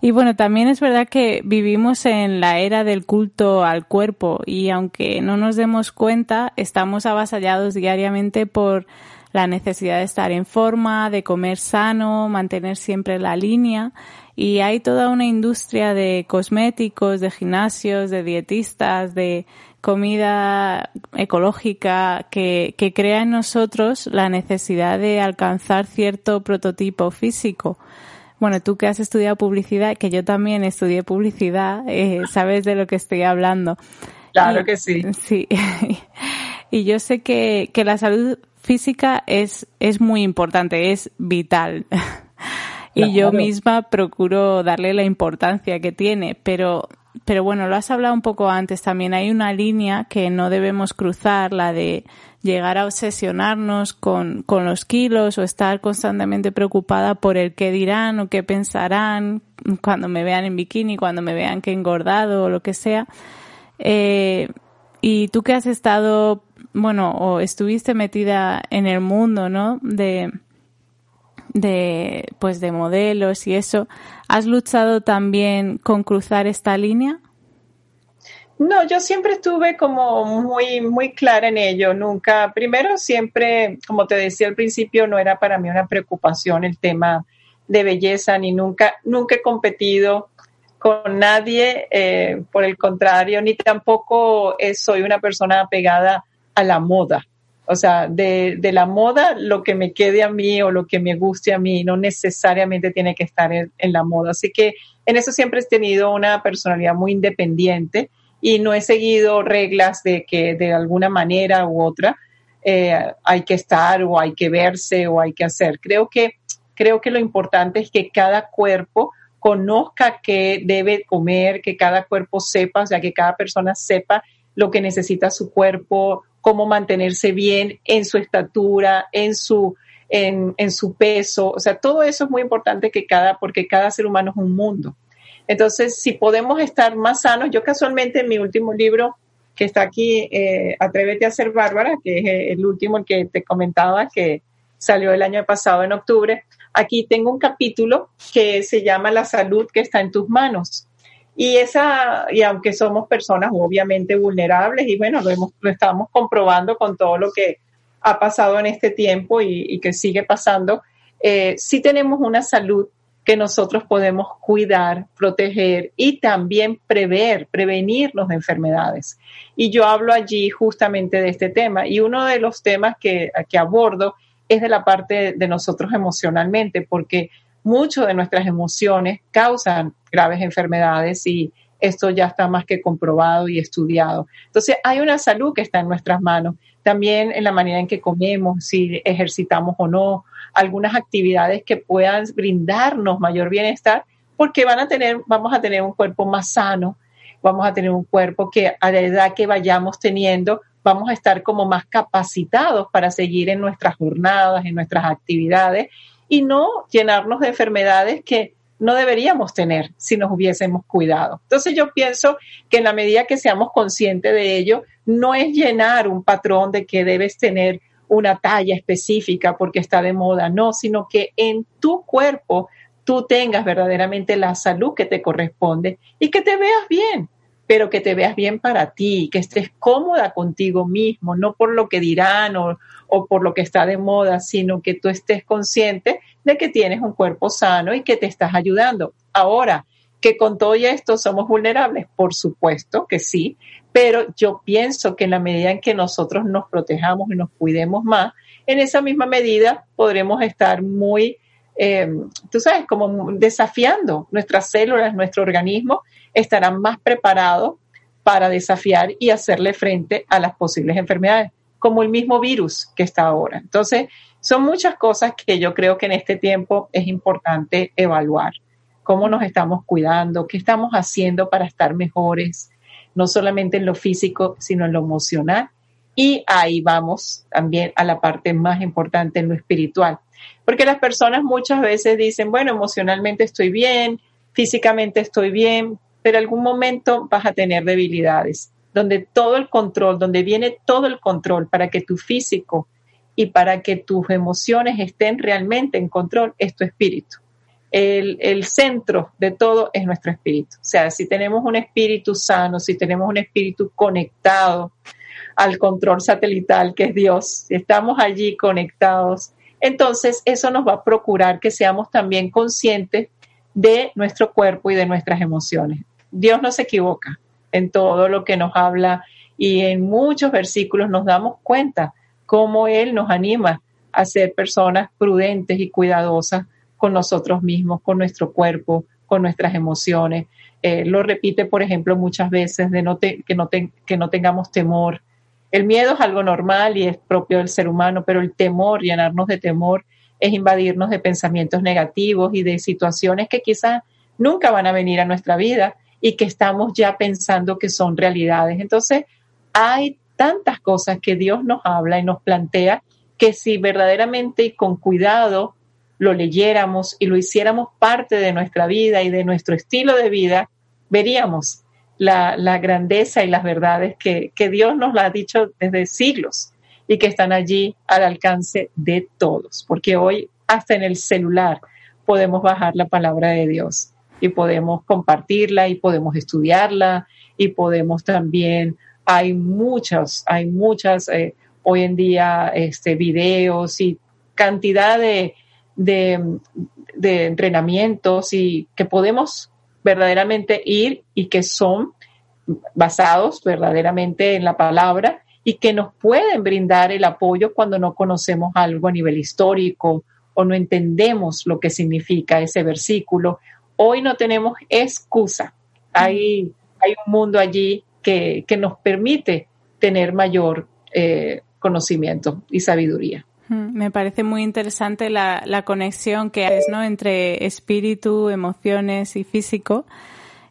y bueno, también es verdad que vivimos en la era del culto al cuerpo y aunque no nos demos cuenta, estamos avasallados diariamente por la necesidad de estar en forma, de comer sano, mantener siempre la línea y hay toda una industria de cosméticos, de gimnasios, de dietistas, de comida ecológica que, que crea en nosotros la necesidad de alcanzar cierto prototipo físico. Bueno, tú que has estudiado publicidad, que yo también estudié publicidad, eh, sabes de lo que estoy hablando. Claro y, que sí. Sí. y yo sé que, que la salud física es, es muy importante, es vital. y claro. yo misma procuro darle la importancia que tiene, pero pero bueno, lo has hablado un poco antes también. Hay una línea que no debemos cruzar, la de llegar a obsesionarnos con, con los kilos o estar constantemente preocupada por el qué dirán o qué pensarán cuando me vean en bikini, cuando me vean que engordado o lo que sea. Eh, y tú que has estado, bueno, o estuviste metida en el mundo, ¿no? De, de, pues de modelos y eso, ¿has luchado también con cruzar esta línea? No, yo siempre estuve como muy, muy clara en ello. Nunca, primero siempre, como te decía al principio, no era para mí una preocupación el tema de belleza, ni nunca, nunca he competido con nadie, eh, por el contrario, ni tampoco eh, soy una persona apegada a la moda. O sea, de, de, la moda, lo que me quede a mí o lo que me guste a mí, no necesariamente tiene que estar en, en la moda. Así que en eso siempre he tenido una personalidad muy independiente y no he seguido reglas de que de alguna manera u otra eh, hay que estar o hay que verse o hay que hacer. Creo que, creo que lo importante es que cada cuerpo conozca qué debe comer, que cada cuerpo sepa, o sea, que cada persona sepa lo que necesita su cuerpo, cómo mantenerse bien en su estatura, en su, en, en su peso. O sea, todo eso es muy importante que cada, porque cada ser humano es un mundo. Entonces, si podemos estar más sanos, yo casualmente en mi último libro, que está aquí, eh, Atrévete a ser Bárbara, que es el último que te comentaba, que salió el año pasado en octubre, aquí tengo un capítulo que se llama La salud que está en tus manos. Y esa, y aunque somos personas obviamente vulnerables, y bueno, lo, hemos, estamos comprobando con todo lo que ha pasado en este tiempo y, que sigue pasando, eh, sí tenemos una salud que nosotros podemos cuidar, proteger y también prever, prevenirnos de enfermedades. Y yo hablo allí justamente de este tema. Y uno de los temas que, que abordo es de la parte de nosotros emocionalmente, porque muchas de nuestras emociones causan graves enfermedades y esto ya está más que comprobado y estudiado. Entonces, hay una salud que está en nuestras manos, también en la manera en que comemos, si ejercitamos o no, algunas actividades que puedan brindarnos mayor bienestar, porque van a tener, vamos a tener un cuerpo más sano, vamos a tener un cuerpo que a la edad que vayamos teniendo, vamos a estar como más capacitados para seguir en nuestras jornadas, en nuestras actividades y no llenarnos de enfermedades que no deberíamos tener si nos hubiésemos cuidado. Entonces yo pienso que en la medida que seamos conscientes de ello, no es llenar un patrón de que debes tener una talla específica porque está de moda, no, sino que en tu cuerpo tú tengas verdaderamente la salud que te corresponde y que te veas bien, pero que te veas bien para ti, que estés cómoda contigo mismo, no por lo que dirán o, o por lo que está de moda, sino que tú estés consciente de que tienes un cuerpo sano y que te estás ayudando. Ahora, que con todo esto somos vulnerables, por supuesto que sí, pero yo pienso que en la medida en que nosotros nos protejamos y nos cuidemos más, en esa misma medida podremos estar muy, eh, tú sabes, como desafiando nuestras células, nuestro organismo, estarán más preparados para desafiar y hacerle frente a las posibles enfermedades, como el mismo virus que está ahora. Entonces, son muchas cosas que yo creo que en este tiempo es importante evaluar cómo nos estamos cuidando, qué estamos haciendo para estar mejores, no solamente en lo físico, sino en lo emocional. Y ahí vamos también a la parte más importante, en lo espiritual. Porque las personas muchas veces dicen, bueno, emocionalmente estoy bien, físicamente estoy bien, pero algún momento vas a tener debilidades, donde todo el control, donde viene todo el control para que tu físico y para que tus emociones estén realmente en control, es tu espíritu el, centro de todo es nuestro espíritu. O sea, si tenemos un espíritu sano, si tenemos un espíritu conectado al control satelital que es Dios, si estamos allí conectados, entonces eso nos va a procurar que seamos también conscientes de nuestro cuerpo y de nuestras emociones. Dios no se equivoca en todo lo que nos habla y en muchos versículos nos damos cuenta cómo Él nos anima a ser personas prudentes y cuidadosas con nosotros mismos, con nuestro cuerpo, con nuestras emociones. Eh, lo repite, por ejemplo, muchas veces de no que, no que no tengamos temor. El miedo es algo normal y es propio del ser humano, pero el temor, llenarnos de temor, es invadirnos de pensamientos negativos y de situaciones que quizás nunca van a venir a nuestra vida y que estamos ya pensando que son realidades. Entonces, hay tantas cosas que Dios nos habla y nos plantea que si verdaderamente y con cuidado lo leyéramos y lo hiciéramos parte de nuestra vida y de nuestro estilo de vida, veríamos la, grandeza y las verdades que, Dios nos la ha dicho desde siglos y que están allí al alcance de todos, porque hoy hasta en el celular podemos bajar la palabra de Dios y podemos compartirla y podemos estudiarla y podemos también, hay muchas, hay muchas eh, hoy en día este, videos y cantidad de, de, entrenamientos y que podemos verdaderamente ir y que son basados verdaderamente en la palabra y que nos pueden brindar el apoyo cuando no conocemos algo a nivel histórico o no entendemos lo que significa ese versículo. Hoy no tenemos excusa. Hay, hay un mundo allí que, nos permite tener mayor eh, conocimiento y sabiduría. Me parece muy interesante la, la conexión que hay ¿no? entre espíritu, emociones y físico.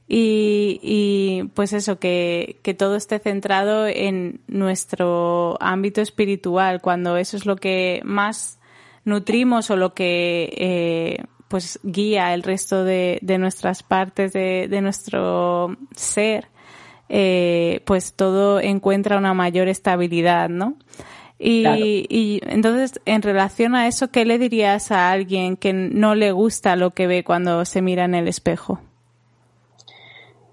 Y, y, pues eso, que, que, todo esté centrado en nuestro ámbito espiritual, cuando eso es lo que más nutrimos o lo que eh, pues guía el resto de, de nuestras partes de, de nuestro ser, eh, pues todo encuentra una mayor estabilidad, ¿no? Y, entonces, en relación a eso, ¿qué le dirías a alguien que no le gusta lo que ve cuando se mira en el espejo?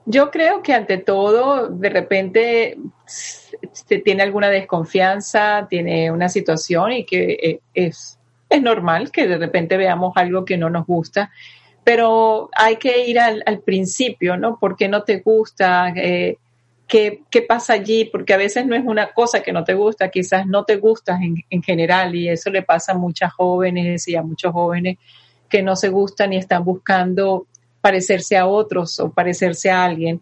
Yo creo que ante todo, de repente se tiene alguna desconfianza, tiene una situación y que eh, es, es normal que de repente veamos algo que no nos gusta, pero hay que ir al, al principio, ¿no? ¿Por qué no te gusta? Eh, qué, pasa allí, porque a veces no es una cosa que no te gusta, quizás no te gustas en, general y eso le pasa a muchas jóvenes y a muchos jóvenes que no se gustan y están buscando parecerse a otros o parecerse a alguien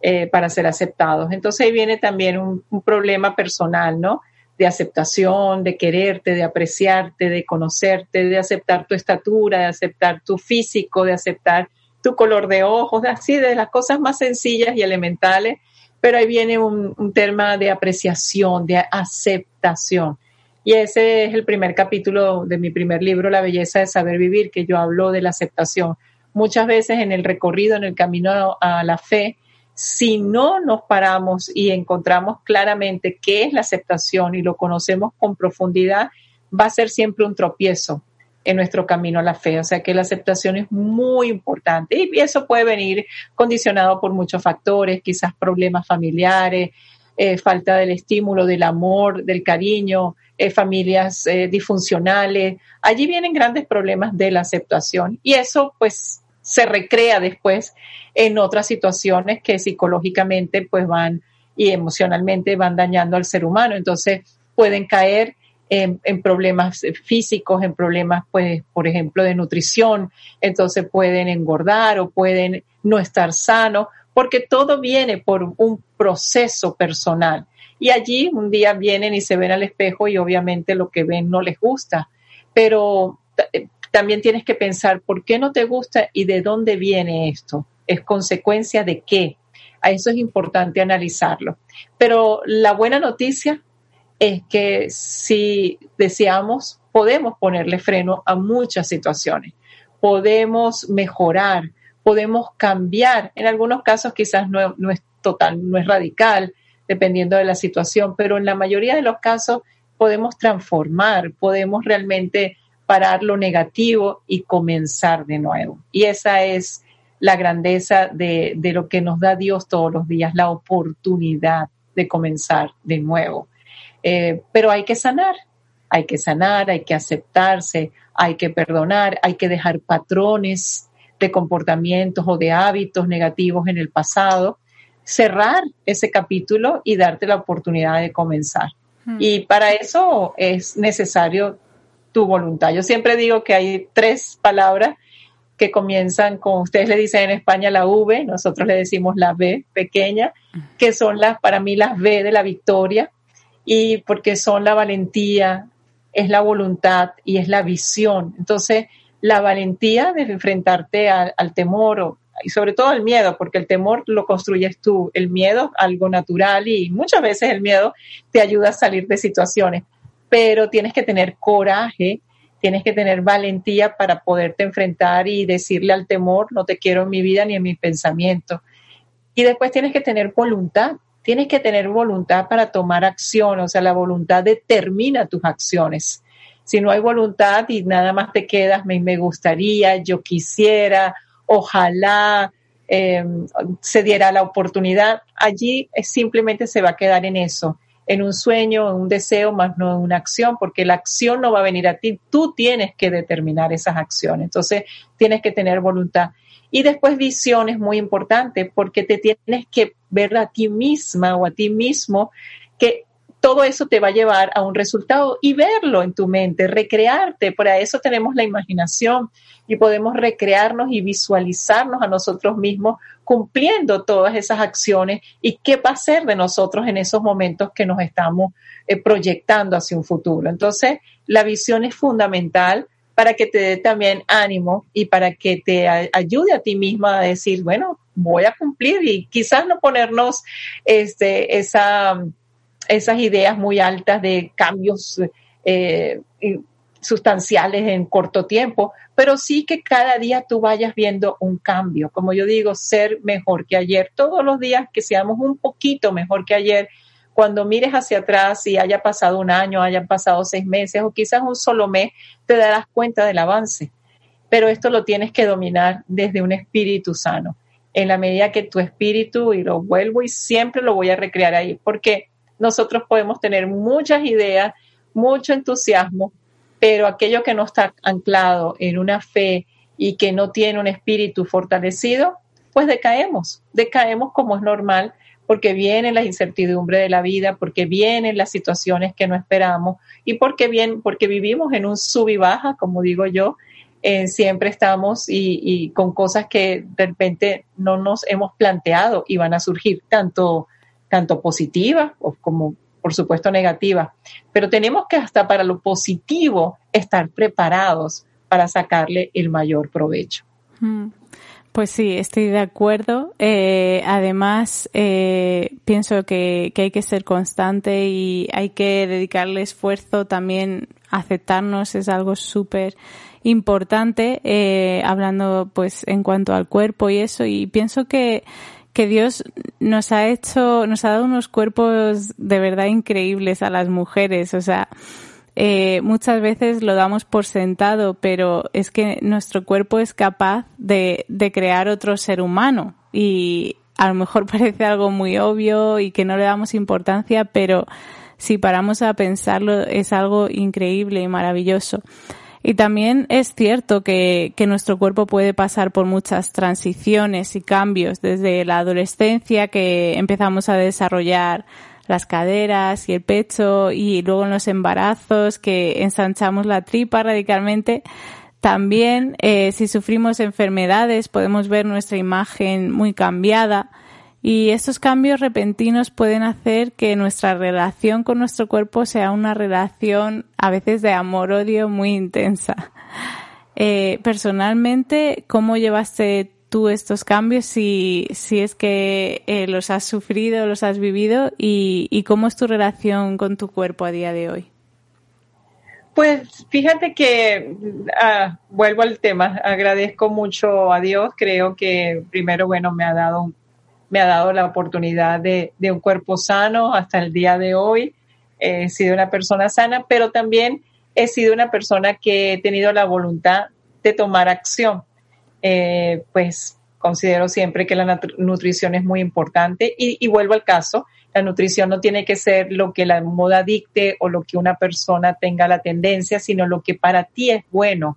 eh, para ser aceptados. Entonces ahí viene también un problema personal, ¿no? De aceptación, de quererte, de apreciarte, de conocerte, de aceptar tu estatura, de aceptar tu físico, de aceptar tu color de ojos, así de las cosas más sencillas y elementales pero ahí viene un, tema de apreciación, de aceptación. Y ese es el primer capítulo de mi primer libro, La belleza de saber vivir, que yo hablo de la aceptación. muchas veces en el recorrido, en el camino a la fe, si no nos paramos y encontramos claramente qué es la aceptación y lo conocemos con profundidad, va a ser siempre un tropiezo en nuestro camino a la fe. O sea que la aceptación es muy importante y eso puede venir condicionado por muchos factores, quizás problemas familiares, eh, falta del estímulo, del amor, del cariño, eh, familias eh, disfuncionales. Allí vienen grandes problemas de la aceptación y eso pues se recrea después en otras situaciones que psicológicamente pues van y emocionalmente van dañando al ser humano. Entonces pueden caer en, problemas físicos, en problemas, pues, por ejemplo, de nutrición. Entonces pueden engordar o pueden no estar sanos, porque todo viene por un proceso personal. Y allí un día vienen y se ven al espejo y obviamente lo que ven no les gusta. Pero eh, también tienes que pensar por qué no te gusta y de dónde viene esto. ¿Es consecuencia de qué? A eso es importante analizarlo. Pero la buena noticia es que si deseamos, podemos ponerle freno a muchas situaciones, podemos mejorar, podemos cambiar. En algunos casos quizás no, es total, no es radical, dependiendo de la situación, pero en la mayoría de los casos podemos transformar, podemos realmente parar lo negativo y comenzar de nuevo. Y esa es la grandeza de, de lo que nos da Dios todos los días, la oportunidad de comenzar de nuevo. Eh, pero hay que sanar, hay que sanar, hay que aceptarse, hay que perdonar, hay que dejar patrones de comportamientos o de hábitos negativos en el pasado, cerrar ese capítulo y darte la oportunidad de comenzar. Hmm. Y para eso es necesario tu voluntad. Yo siempre digo que hay tres palabras que comienzan con, ustedes le dicen en España la V, nosotros le decimos la B pequeña, que son las, para mí las V de la victoria, y porque son la valentía, es la voluntad y es la visión. Entonces, la valentía de enfrentarte al, temor y sobre todo al miedo, porque el temor lo construyes tú, el miedo algo natural y muchas veces el miedo te ayuda a salir de situaciones, pero tienes que tener coraje, tienes que tener valentía para poderte enfrentar y decirle al temor, no te quiero en mi vida ni en mi pensamiento. Y después tienes que tener voluntad, tienes que tener voluntad para tomar acción, o sea, la voluntad determina tus acciones. Si no hay voluntad y nada más te quedas, me, me gustaría, yo quisiera, ojalá em, se diera la oportunidad, allí simplemente se va a quedar en eso, en un sueño, en un deseo, más no en una acción, porque la acción no va a venir a ti, tú tienes que determinar esas acciones, entonces tienes que tener voluntad. Y después visión es muy importante porque te tienes que ver a ti misma o a ti mismo que todo eso te va a llevar a un resultado y verlo en tu mente, recrearte. Para eso tenemos la imaginación y podemos recrearnos y visualizarnos a nosotros mismos cumpliendo todas esas acciones y qué va a ser de nosotros en esos momentos que nos estamos eh, proyectando hacia un futuro. Entonces, la visión es fundamental para que te dé también ánimo y para que te ayude a ti misma a decir, bueno, voy a cumplir y quizás no ponernos este, esa, esas ideas muy altas de cambios eh, sustanciales en corto tiempo, pero sí que cada día tú vayas viendo un cambio. Como yo digo, ser mejor que ayer. Todos los días que seamos un poquito mejor que ayer cuando mires hacia atrás y haya pasado un año, hayan pasado seis meses o quizás un solo mes, te darás cuenta del avance. Pero esto lo tienes que dominar desde un espíritu sano. En la medida que tu espíritu, y lo vuelvo y siempre lo voy a recrear ahí, porque nosotros podemos tener muchas ideas, mucho entusiasmo, pero aquello que no está anclado en una fe y que no tiene un espíritu fortalecido, pues decaemos, decaemos como es normal porque vienen las incertidumbres de la vida, porque vienen las situaciones que no esperamos y porque, bien, porque vivimos en un sub y baja, como digo yo, eh, siempre estamos y, con cosas que de repente no nos hemos planteado y van a surgir, tanto, tanto positivas como por supuesto negativas, pero tenemos que hasta para lo positivo estar preparados para sacarle el mayor provecho. Mm. Pues sí, estoy de acuerdo. Eh, además, eh, pienso que, hay que ser constante y hay que dedicarle esfuerzo también. Aceptarnos es algo súper importante, eh, hablando pues en cuanto al cuerpo y eso, y pienso que, que Dios nos ha hecho, nos ha dado unos cuerpos de verdad increíbles a las mujeres, o sea, eh, muchas veces lo damos por sentado, pero es que nuestro cuerpo es capaz de, de crear otro ser humano y a lo mejor parece algo muy obvio y que no le damos importancia, pero si paramos a pensarlo es algo increíble y maravilloso. Y también es cierto que, que, nuestro cuerpo puede pasar por muchas transiciones y cambios desde la adolescencia que empezamos a desarrollar las caderas y el pecho y luego en los embarazos que ensanchamos la tripa radicalmente. También eh, si sufrimos enfermedades podemos ver nuestra imagen muy cambiada y estos cambios repentinos pueden hacer que nuestra relación con nuestro cuerpo sea una relación a veces de amor-odio muy intensa. Eh, personalmente, ¿cómo llevaste tú estos cambios si, si es que eh, los has sufrido, los has vivido y, y cómo es tu relación con tu cuerpo a día de hoy? Pues fíjate que ah, vuelvo al tema, agradezco mucho a Dios, creo que primero, bueno, me ha dado me ha dado la oportunidad de, un cuerpo sano hasta el día de hoy. He sido una persona sana, pero también he sido una persona que he tenido la voluntad de tomar acción. Eh, pues considero siempre que la nutrición es muy importante y, y, vuelvo al caso, la nutrición no tiene que ser lo que la moda dicte o lo que una persona tenga la tendencia, sino lo que para ti es bueno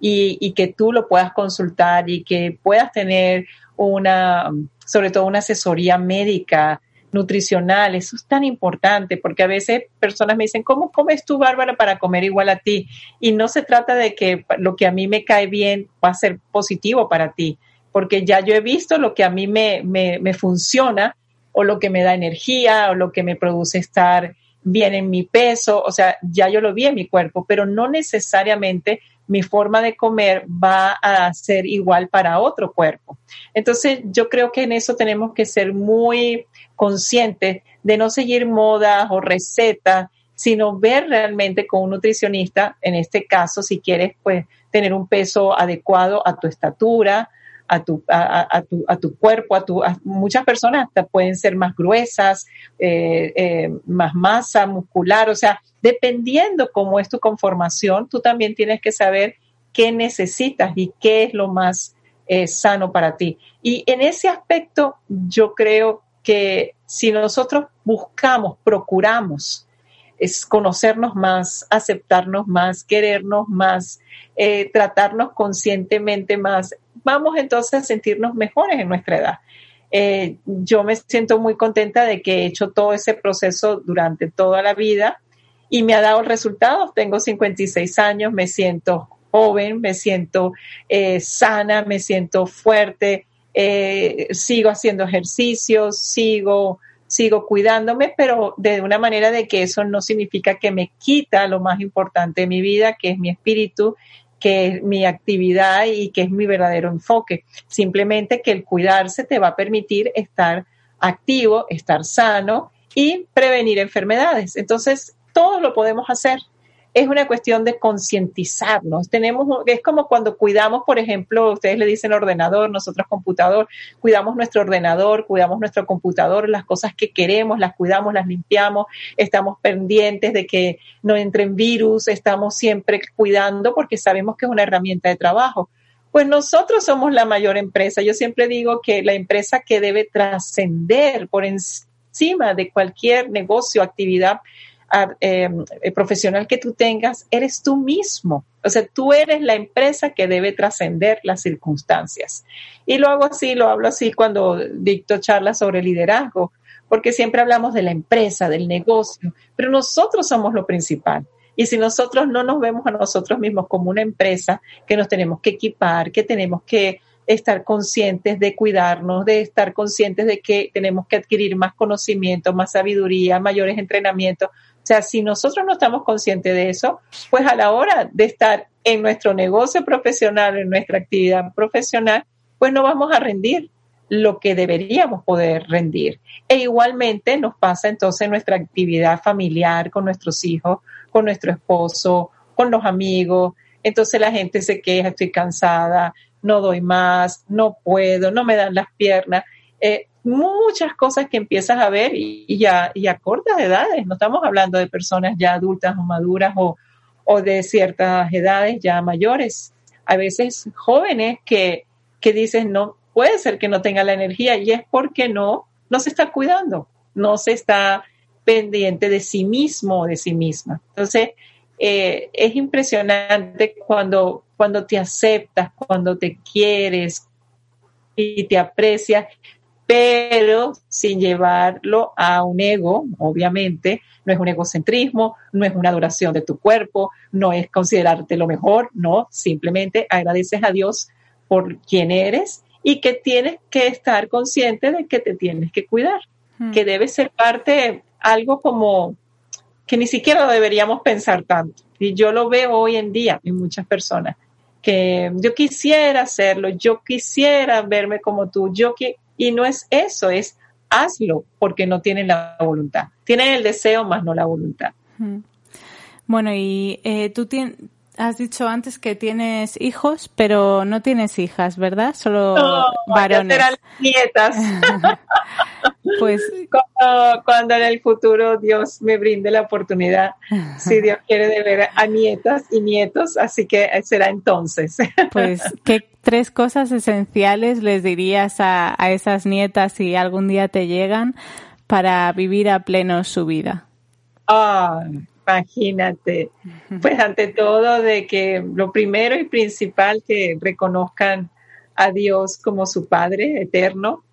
y, y que tú lo puedas consultar y que puedas tener una, sobre todo una asesoría médica, nutricional, eso es tan importante porque a veces personas me dicen, ¿cómo comes tú, Bárbara, para comer igual a ti? Y no se trata de que lo que a mí me cae bien va a ser positivo para ti, porque ya yo he visto lo que a mí me, me, me funciona o lo que me da energía o lo que me produce estar bien en mi peso, o sea, ya yo lo vi en mi cuerpo, pero no necesariamente mi forma de comer va a ser igual para otro cuerpo. Entonces, yo creo que en eso tenemos que ser muy conscientes de no seguir modas o recetas, sino ver realmente con un nutricionista, en este caso, si quieres, pues, tener un peso adecuado a tu estatura, a tu, a, tu, a tu cuerpo, a tu, muchas personas hasta pueden ser más gruesas, eh, eh, más masa muscular, o sea, dependiendo cómo es tu conformación, tú también tienes que saber qué necesitas y qué es lo más eh, sano para ti. Y en ese aspecto, yo creo que si nosotros buscamos, procuramos, es conocernos más, aceptarnos más, querernos más, tratarnos conscientemente más, vamos entonces a sentirnos mejores en nuestra edad. Eh, yo me siento muy contenta de que he hecho todo ese proceso durante toda la vida y me ha dado resultados. Tengo 56 años, me siento joven, me siento eh, sana, me siento fuerte, eh, sigo haciendo ejercicios, sigo, sigo cuidándome, pero de una manera de que eso no significa que me quita lo más importante de mi vida, que es mi espíritu, que es mi actividad y que es mi verdadero enfoque. Simplemente que el cuidarse te va a permitir estar activo, estar sano y prevenir enfermedades. Entonces, todos lo podemos hacer. Es una cuestión de concientizarnos. Tenemos, es como cuando cuidamos, por ejemplo, ustedes le dicen ordenador, nosotros computador, cuidamos nuestro ordenador, cuidamos nuestro computador, las cosas que queremos, las cuidamos, las limpiamos, estamos pendientes de que no entren virus, estamos siempre cuidando porque sabemos que es una herramienta de trabajo. Pues nosotros somos la mayor empresa. Yo siempre digo que la empresa que debe trascender por encima de cualquier negocio, actividad eh, profesional que tú tengas, eres tú mismo. O sea, tú eres la empresa que debe trascender las circunstancias. Y lo hago así, lo hablo así cuando dicto charlas sobre liderazgo, porque siempre hablamos de la empresa, del negocio, pero nosotros somos lo principal. Y si nosotros no nos vemos a nosotros mismos como una empresa que nos tenemos que equipar, que tenemos que estar conscientes de cuidarnos, de estar conscientes de que tenemos que adquirir más conocimiento, más sabiduría, mayores entrenamientos, o sea, si nosotros no estamos conscientes de eso, pues a la hora de estar en nuestro negocio profesional, en nuestra actividad profesional, pues no vamos a rendir lo que deberíamos poder rendir. E igualmente nos pasa entonces en nuestra actividad familiar con nuestros hijos, con nuestro esposo, con los amigos, entonces la gente se queja, estoy cansada, no doy más, no puedo, no me dan las piernas. Eh, muchas cosas que empiezas a ver y, ya y a cortas edades, no estamos hablando de personas ya adultas o maduras o, o de ciertas edades ya mayores. A veces jóvenes que, que dicen, no, puede ser que no tenga la energía y es porque no, no se está cuidando, no se está pendiente de sí mismo o de sí misma. Entonces, eh, es impresionante cuando, cuando te aceptas, cuando te quieres y te aprecias, pero sin llevarlo a un ego, obviamente, no es un egocentrismo, no es una adoración de tu cuerpo, no es considerarte lo mejor, no, simplemente agradeces a Dios por quien eres y que tienes que estar consciente de que te tienes que cuidar, hmm. que debe ser parte, algo como que ni siquiera lo deberíamos pensar tanto. Y yo lo veo hoy en día en muchas personas, que yo quisiera hacerlo, yo quisiera verme como tú, yo que, y no es eso, es hazlo porque no tienen la voluntad. Tienen el deseo, más no la voluntad. Bueno, y eh, tú has dicho antes que tienes hijos, pero no tienes hijas, ¿verdad? Solo no, varones. Serán nietas. pues cuando, en el futuro Dios me brinde la oportunidad, si Dios quiere de ver a nietas y nietos, así que será entonces. pues, ¿qué tres cosas esenciales les dirías a, a esas nietas si algún día te llegan para vivir a pleno su vida? Ah, imagínate. Pues ante todo de que lo primero y principal que reconozcan a Dios como su Padre eterno,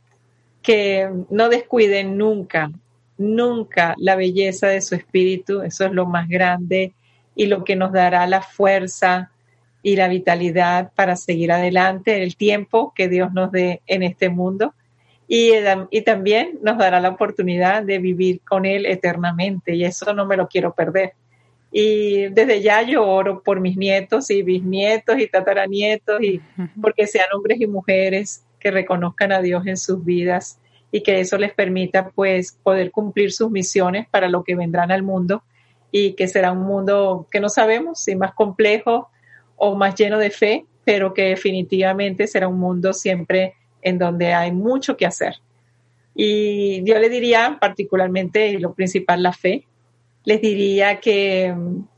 que no descuiden nunca, nunca la belleza de su espíritu, eso es lo más grande y lo que nos dará la fuerza y la vitalidad para seguir adelante el tiempo que Dios nos dé en este mundo y, y también nos dará la oportunidad de vivir con Él eternamente y eso no me lo quiero perder. Y desde ya yo oro por mis nietos y bisnietos y tataranietos y porque sean hombres y mujeres que reconozcan a Dios en sus vidas y que eso les permita pues poder cumplir sus misiones para lo que vendrán al mundo y que será un mundo que no sabemos si más complejo o más lleno de fe, pero que definitivamente será un mundo siempre en donde hay mucho que hacer. Y yo le diría particularmente, lo principal, la fe. Les diría que,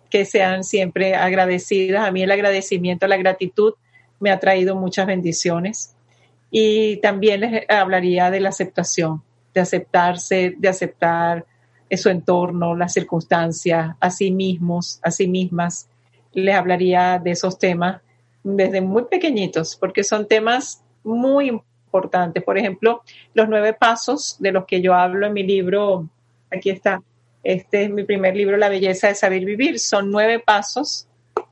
que sean siempre agradecidas. A mí el agradecimiento, la gratitud me ha traído muchas bendiciones y también les hablaría de la aceptación, de aceptarse, de aceptar su entorno, las circunstancias, a sí mismos, a sí mismas. Les hablaría de esos temas desde muy pequeñitos, porque son temas muy importantes. Por ejemplo, los nueve pasos de los que yo hablo en mi libro, aquí está, este es mi primer libro, La belleza de saber vivir. Son nueve pasos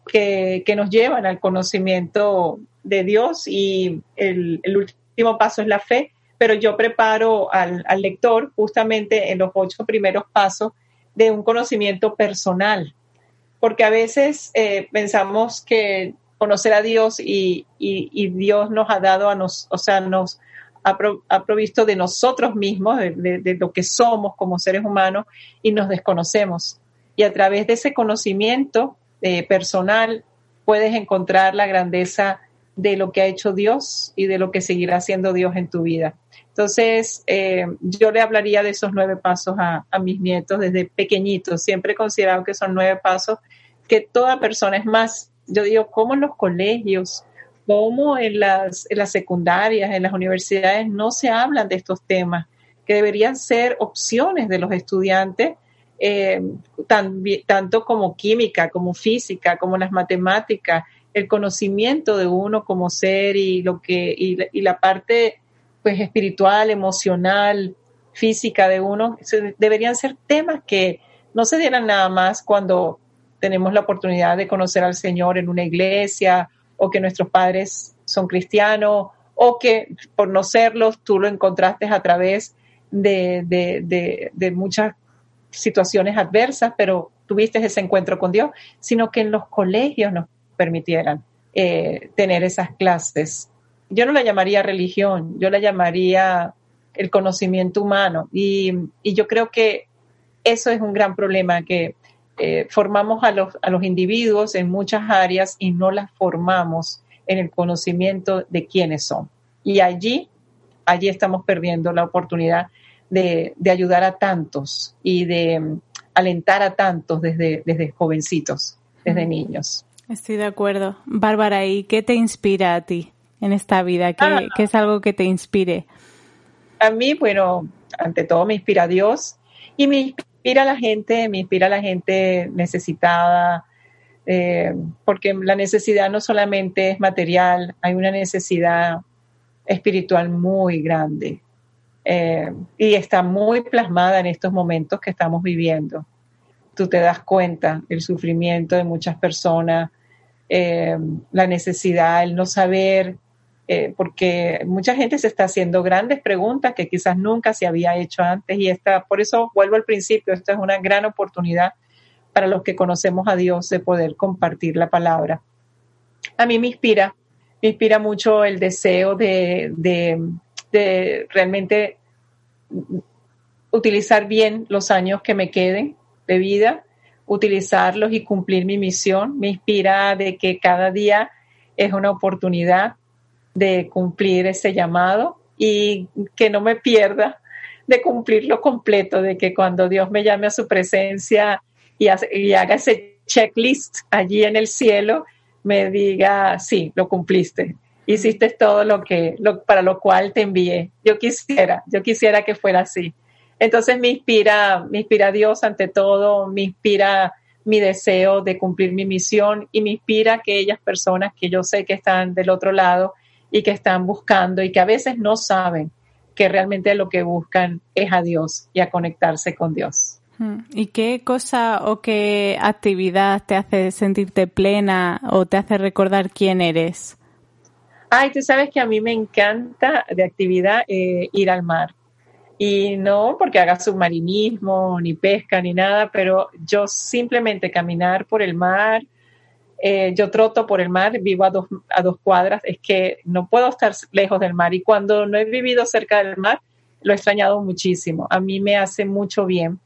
que, que nos llevan al conocimiento de Dios y el, último paso es la fe, pero yo preparo al, lector justamente en los ocho primeros pasos de un conocimiento personal, porque a veces eh, pensamos que conocer a Dios y, Dios nos ha dado a nos, o sea, nos ha, provisto de nosotros mismos, de, lo que somos como seres humanos y nos desconocemos. Y a través de ese conocimiento eh, personal puedes encontrar la grandeza de lo que ha hecho Dios y de lo que seguirá haciendo Dios en tu vida. Entonces, eh, yo le hablaría de esos nueve pasos a, mis nietos desde pequeñitos. Siempre he considerado que son nueve pasos que toda persona es más. Yo digo, como en los colegios, como en las, secundarias, en las universidades, no se hablan de estos temas, que deberían ser opciones de los estudiantes, eh, tanto como química, como física, como las matemáticas, el conocimiento de uno como ser y lo que y, la parte pues espiritual, emocional, física de uno deberían ser temas que no se dieran nada más cuando tenemos la oportunidad de conocer al Señor en una iglesia o que nuestros padres son cristianos o que por no serlos tú lo encontraste a través de, de, de muchas situaciones adversas, pero tuviste ese encuentro con Dios, sino que en los colegios nos permitieran eh, tener esas clases. Yo no la llamaría religión, yo la llamaría el conocimiento humano y, yo creo que eso es un gran problema que, eh, formamos a los, a los individuos en muchas áreas y no las formamos en el conocimiento de quiénes son. Y allí, allí estamos perdiendo la oportunidad de, de ayudar a tantos y de mm, alentar a tantos desde, desde jovencitos, desde niños. Estoy de acuerdo. Bárbara, ¿y qué te inspira a ti en esta vida? ¿Qué, Ah. qué es algo que te inspire? A mí, bueno, ante todo me inspira Dios y me inspira la gente, me inspira la gente necesitada, eh, porque la necesidad no solamente es material, hay una necesidad espiritual muy grande eh, y está muy plasmada en estos momentos que estamos viviendo. Tú te das cuenta el sufrimiento de muchas personas, eh, la necesidad, el no saber, eh, porque mucha gente se está haciendo grandes preguntas que quizás nunca se había hecho antes y esta, por eso vuelvo al principio, esta es una gran oportunidad para los que conocemos a Dios de poder compartir la palabra. A mí me inspira, me inspira mucho el deseo de, de, de realmente utilizar bien los años que me queden de vida, utilizarlos y cumplir mi misión. Me inspira de que cada día es una oportunidad de cumplir ese llamado y que no me pierda de cumplirlo completo, de que cuando Dios me llame a su presencia y, haga ese checklist allí en el cielo, me diga, sí, lo cumpliste, hiciste todo lo que, para lo cual te envié. Yo quisiera, yo quisiera que fuera así. Entonces me inspira, me inspira Dios ante todo, me inspira mi deseo de cumplir mi misión y me inspira aquellas personas que yo sé que están del otro lado y que están buscando y que a veces no saben que realmente lo que buscan es a Dios y a conectarse con Dios. Mm. ¿Y qué cosa o qué actividad te hace sentirte plena o te hace recordar quién eres? Ay, tú sabes que a mí me encanta de actividad eh, ir al mar. Y no porque haga submarinismo, ni pesca, ni nada, pero yo simplemente caminar por el mar, eh, yo troto por el mar, vivo a dos, a dos cuadras, es que no puedo estar lejos del mar. Y cuando no he vivido cerca del mar, lo he extrañado muchísimo. A mí me hace mucho bien.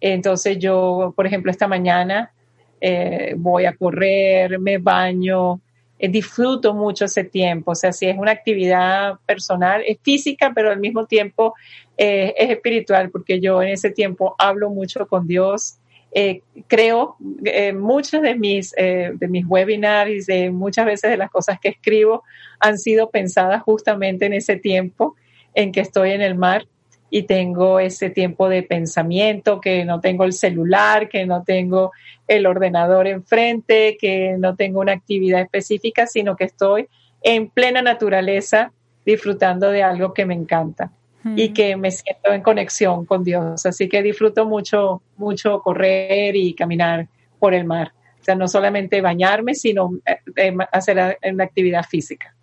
Entonces yo, por ejemplo, esta mañana eh, voy a correr, me baño, eh, disfruto mucho ese tiempo. O sea, si es una actividad personal, es física, pero al mismo tiempo es espiritual, porque yo en ese tiempo hablo mucho con Dios. Eh, creo eh, muchos de mis, eh, de mis webinars, de muchas veces de las cosas que escribo, han sido pensadas justamente en ese tiempo en que estoy en el mar y tengo ese tiempo de pensamiento, que no tengo el celular, que no tengo el ordenador enfrente, que no tengo una actividad específica, sino que estoy en plena naturaleza disfrutando de algo que me encanta y que me siento en conexión con Dios. Así que disfruto mucho, mucho correr y caminar por el mar. O sea, no solamente bañarme, sino eh, eh, hacer una actividad física.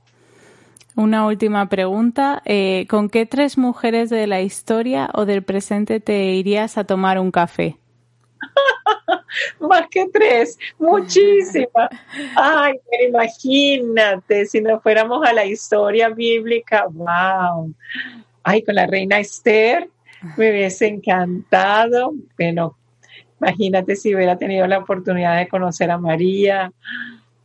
Una última pregunta. Eh, ¿Con qué tres mujeres de la historia o del presente te irías a tomar un café? Más que tres, muchísimas. Ay, imagínate, si nos fuéramos a la historia bíblica, wow. Ay, con la reina Esther me hubiese encantado. Bueno, imagínate si hubiera tenido la oportunidad de conocer a María,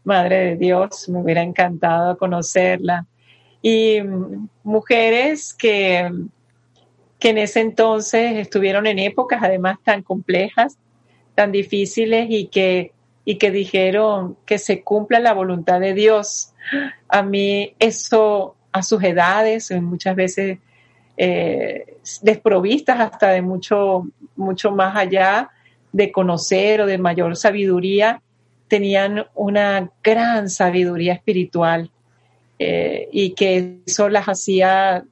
Madre de Dios, me hubiera encantado conocerla. Y mm, mujeres que, que en ese entonces estuvieron en épocas además tan complejas, tan difíciles y que, y que dijeron que se cumpla la voluntad de Dios. A mí eso a sus edades, muchas veces eh, desprovistas hasta de mucho, mucho más allá de conocer o de mayor sabiduría, tenían una gran sabiduría espiritual eh, y que eso las hacía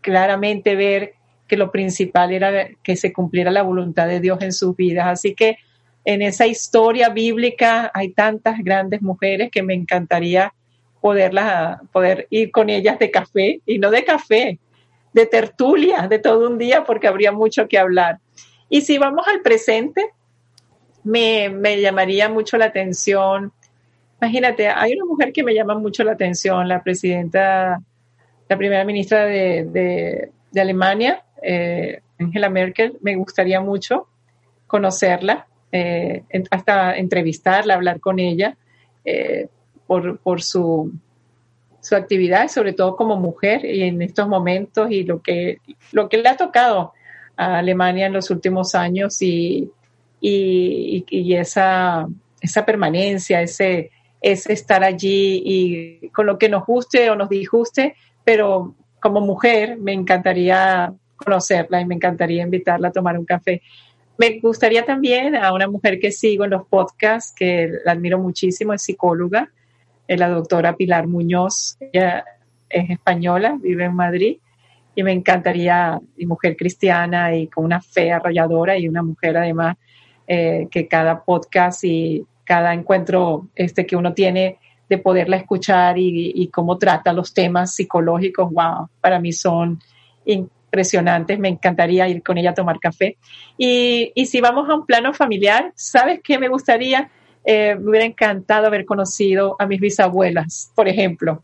claramente ver que lo principal era que se cumpliera la voluntad de Dios en sus vidas. Así que en esa historia bíblica hay tantas grandes mujeres que me encantaría poderlas, poder ir con ellas de café y no de café, de tertulia, de todo un día, porque habría mucho que hablar. Y si vamos al presente, me, me llamaría mucho la atención. Imagínate, hay una mujer que me llama mucho la atención, la presidenta, la primera ministra de, de, Alemania, eh, Angela Merkel. Me gustaría mucho conocerla eh, hasta entrevistarla, hablar con ella eh, por, por su, su actividad, sobre todo como mujer y en estos momentos y lo que, lo que le ha tocado a Alemania en los últimos años y, y, y esa, esa permanencia, ese, ese estar allí y con lo que nos guste o nos disguste, pero como mujer me encantaría conocerla y me encantaría invitarla a tomar un café. Me gustaría también a una mujer que sigo en los podcasts, que la admiro muchísimo, es psicóloga, la doctora Pilar Muñoz. Ella es española, vive en Madrid y me encantaría, y mujer cristiana y con una fe arrolladora y una mujer además eh, que cada podcast y cada encuentro este que uno tiene de poderla escuchar y, y, cómo trata los temas psicológicos, wow, para mí son impresionantes, me encantaría ir con ella a tomar café. Y, y si vamos a un plano familiar, ¿sabes qué me gustaría? Eh, me hubiera encantado haber conocido a mis bisabuelas, por ejemplo,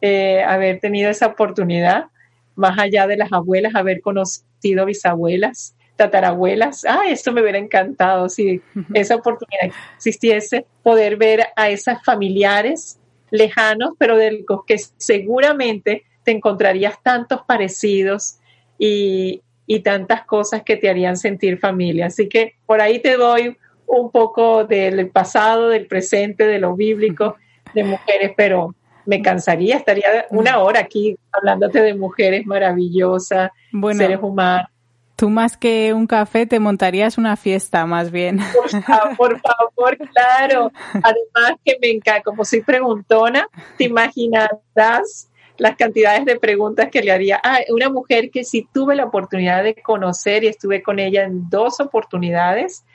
eh, haber tenido esa oportunidad, más allá de las abuelas, haber conocido bisabuelas, tatarabuelas. Ah, esto me hubiera encantado si esa oportunidad existiese, poder ver a esas familiares lejanos, pero de los que seguramente te encontrarías tantos parecidos y, y tantas cosas que te harían sentir familia. Así que por ahí te doy un poco del pasado, del presente, de lo bíblico, de mujeres, pero me cansaría, estaría una hora aquí hablándote de mujeres maravillosas, seres humanos. Tú más que un café te montarías una fiesta, más bien. Por favor, por favor, claro. Además que me encanta, como soy preguntona, te imaginarás las cantidades de preguntas que le haría. Ah, una mujer que sí tuve la oportunidad de conocer y estuve con ella en dos oportunidades,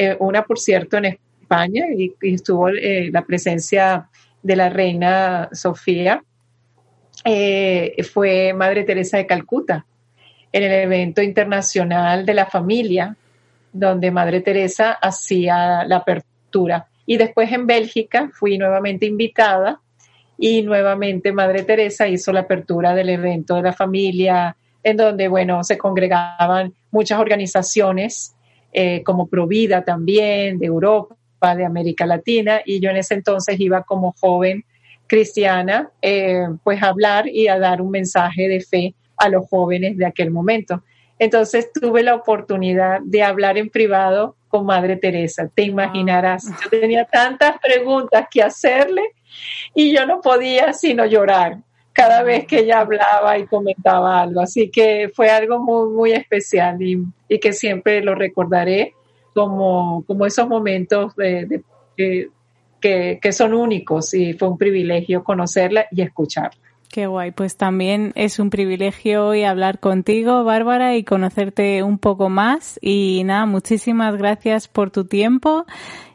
eh, una por cierto en España y, y estuvo eh, la presencia de la reina Sofía, eh, fue Madre Teresa de Calcuta en el evento internacional de la familia, donde Madre Teresa hacía la apertura. Y después en Bélgica fui nuevamente invitada y nuevamente Madre Teresa hizo la apertura del evento de la familia, en donde, bueno, se congregaban muchas organizaciones eh, como Provida también, de Europa, de América Latina, y yo en ese entonces iba como joven cristiana, eh, pues a hablar y a dar un mensaje de fe a los jóvenes de aquel momento. Entonces tuve la oportunidad de hablar en privado con Madre Teresa, te imaginarás. Yo tenía tantas preguntas que hacerle y yo no podía sino llorar cada vez que ella hablaba y comentaba algo. Así que fue algo muy, muy especial y, y que siempre lo recordaré como, como esos momentos de, de, que, que son únicos y fue un privilegio conocerla y escucharla. Qué guay, pues también es un privilegio hoy hablar contigo, Bárbara, y conocerte un poco más. Y nada, muchísimas gracias por tu tiempo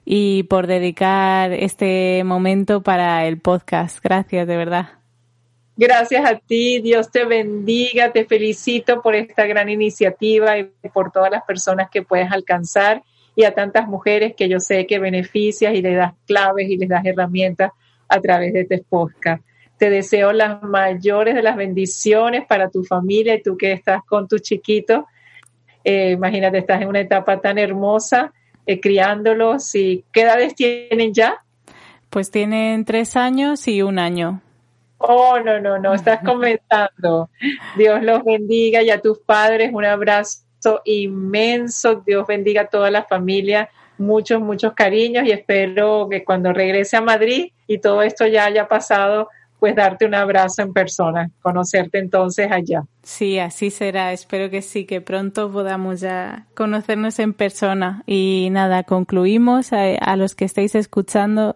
y por dedicar este momento para el podcast. Gracias, de verdad. Gracias a ti, Dios te bendiga, te felicito por esta gran iniciativa y por todas las personas que puedes alcanzar y a tantas mujeres que yo sé que beneficias y les das claves y les das herramientas a través de este podcast. Te deseo las mayores de las bendiciones para tu familia y tú que estás con tus chiquitos. Eh, imagínate, estás en una etapa tan hermosa eh, criándolos y ¿qué edades tienen ya? Pues tienen tres años y un año. Oh, no, no, no, estás comenzando. Dios los bendiga y a tus padres un abrazo inmenso. Dios bendiga a toda la familia. Muchos, muchos cariños y espero que cuando regrese a Madrid y todo esto ya haya pasado, pues darte un abrazo en persona, conocerte entonces allá. Sí, así será. Espero que sí, que pronto podamos ya conocernos en persona. Y nada, concluimos a, a los que estáis escuchando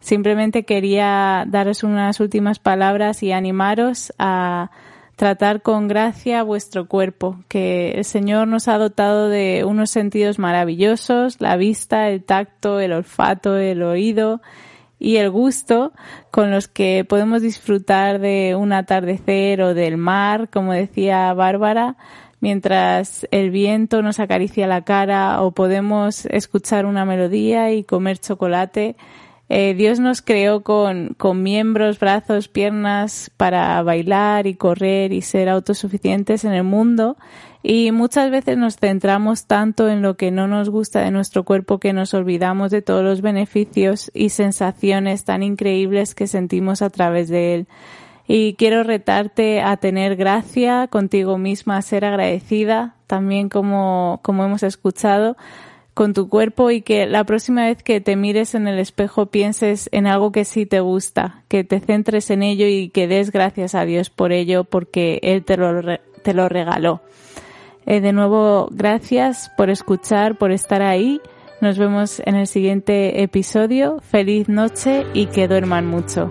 Simplemente quería daros unas últimas palabras y animaros a tratar con gracia vuestro cuerpo, que el Señor nos ha dotado de unos sentidos maravillosos, la vista, el tacto, el olfato, el oído y el gusto con los que podemos disfrutar de un atardecer o del mar, como decía Bárbara, mientras el viento nos acaricia la cara o podemos escuchar una melodía y comer chocolate Eh, Dios nos creó con, con miembros, brazos, piernas para bailar y correr y ser autosuficientes en el mundo y muchas veces nos centramos tanto en lo que no nos gusta de nuestro cuerpo que nos olvidamos de todos los beneficios y sensaciones tan increíbles que sentimos a través de él. Y quiero retarte a tener gracia contigo misma, a ser agradecida, también como, como hemos escuchado, con tu cuerpo y que la próxima vez que te mires en el espejo pienses en algo que sí te gusta, que te centres en ello y que des gracias a Dios por ello porque Él te lo, te lo regaló. Eh, de nuevo, gracias por escuchar, por estar ahí. Nos vemos en el siguiente episodio. Feliz noche y que duerman mucho.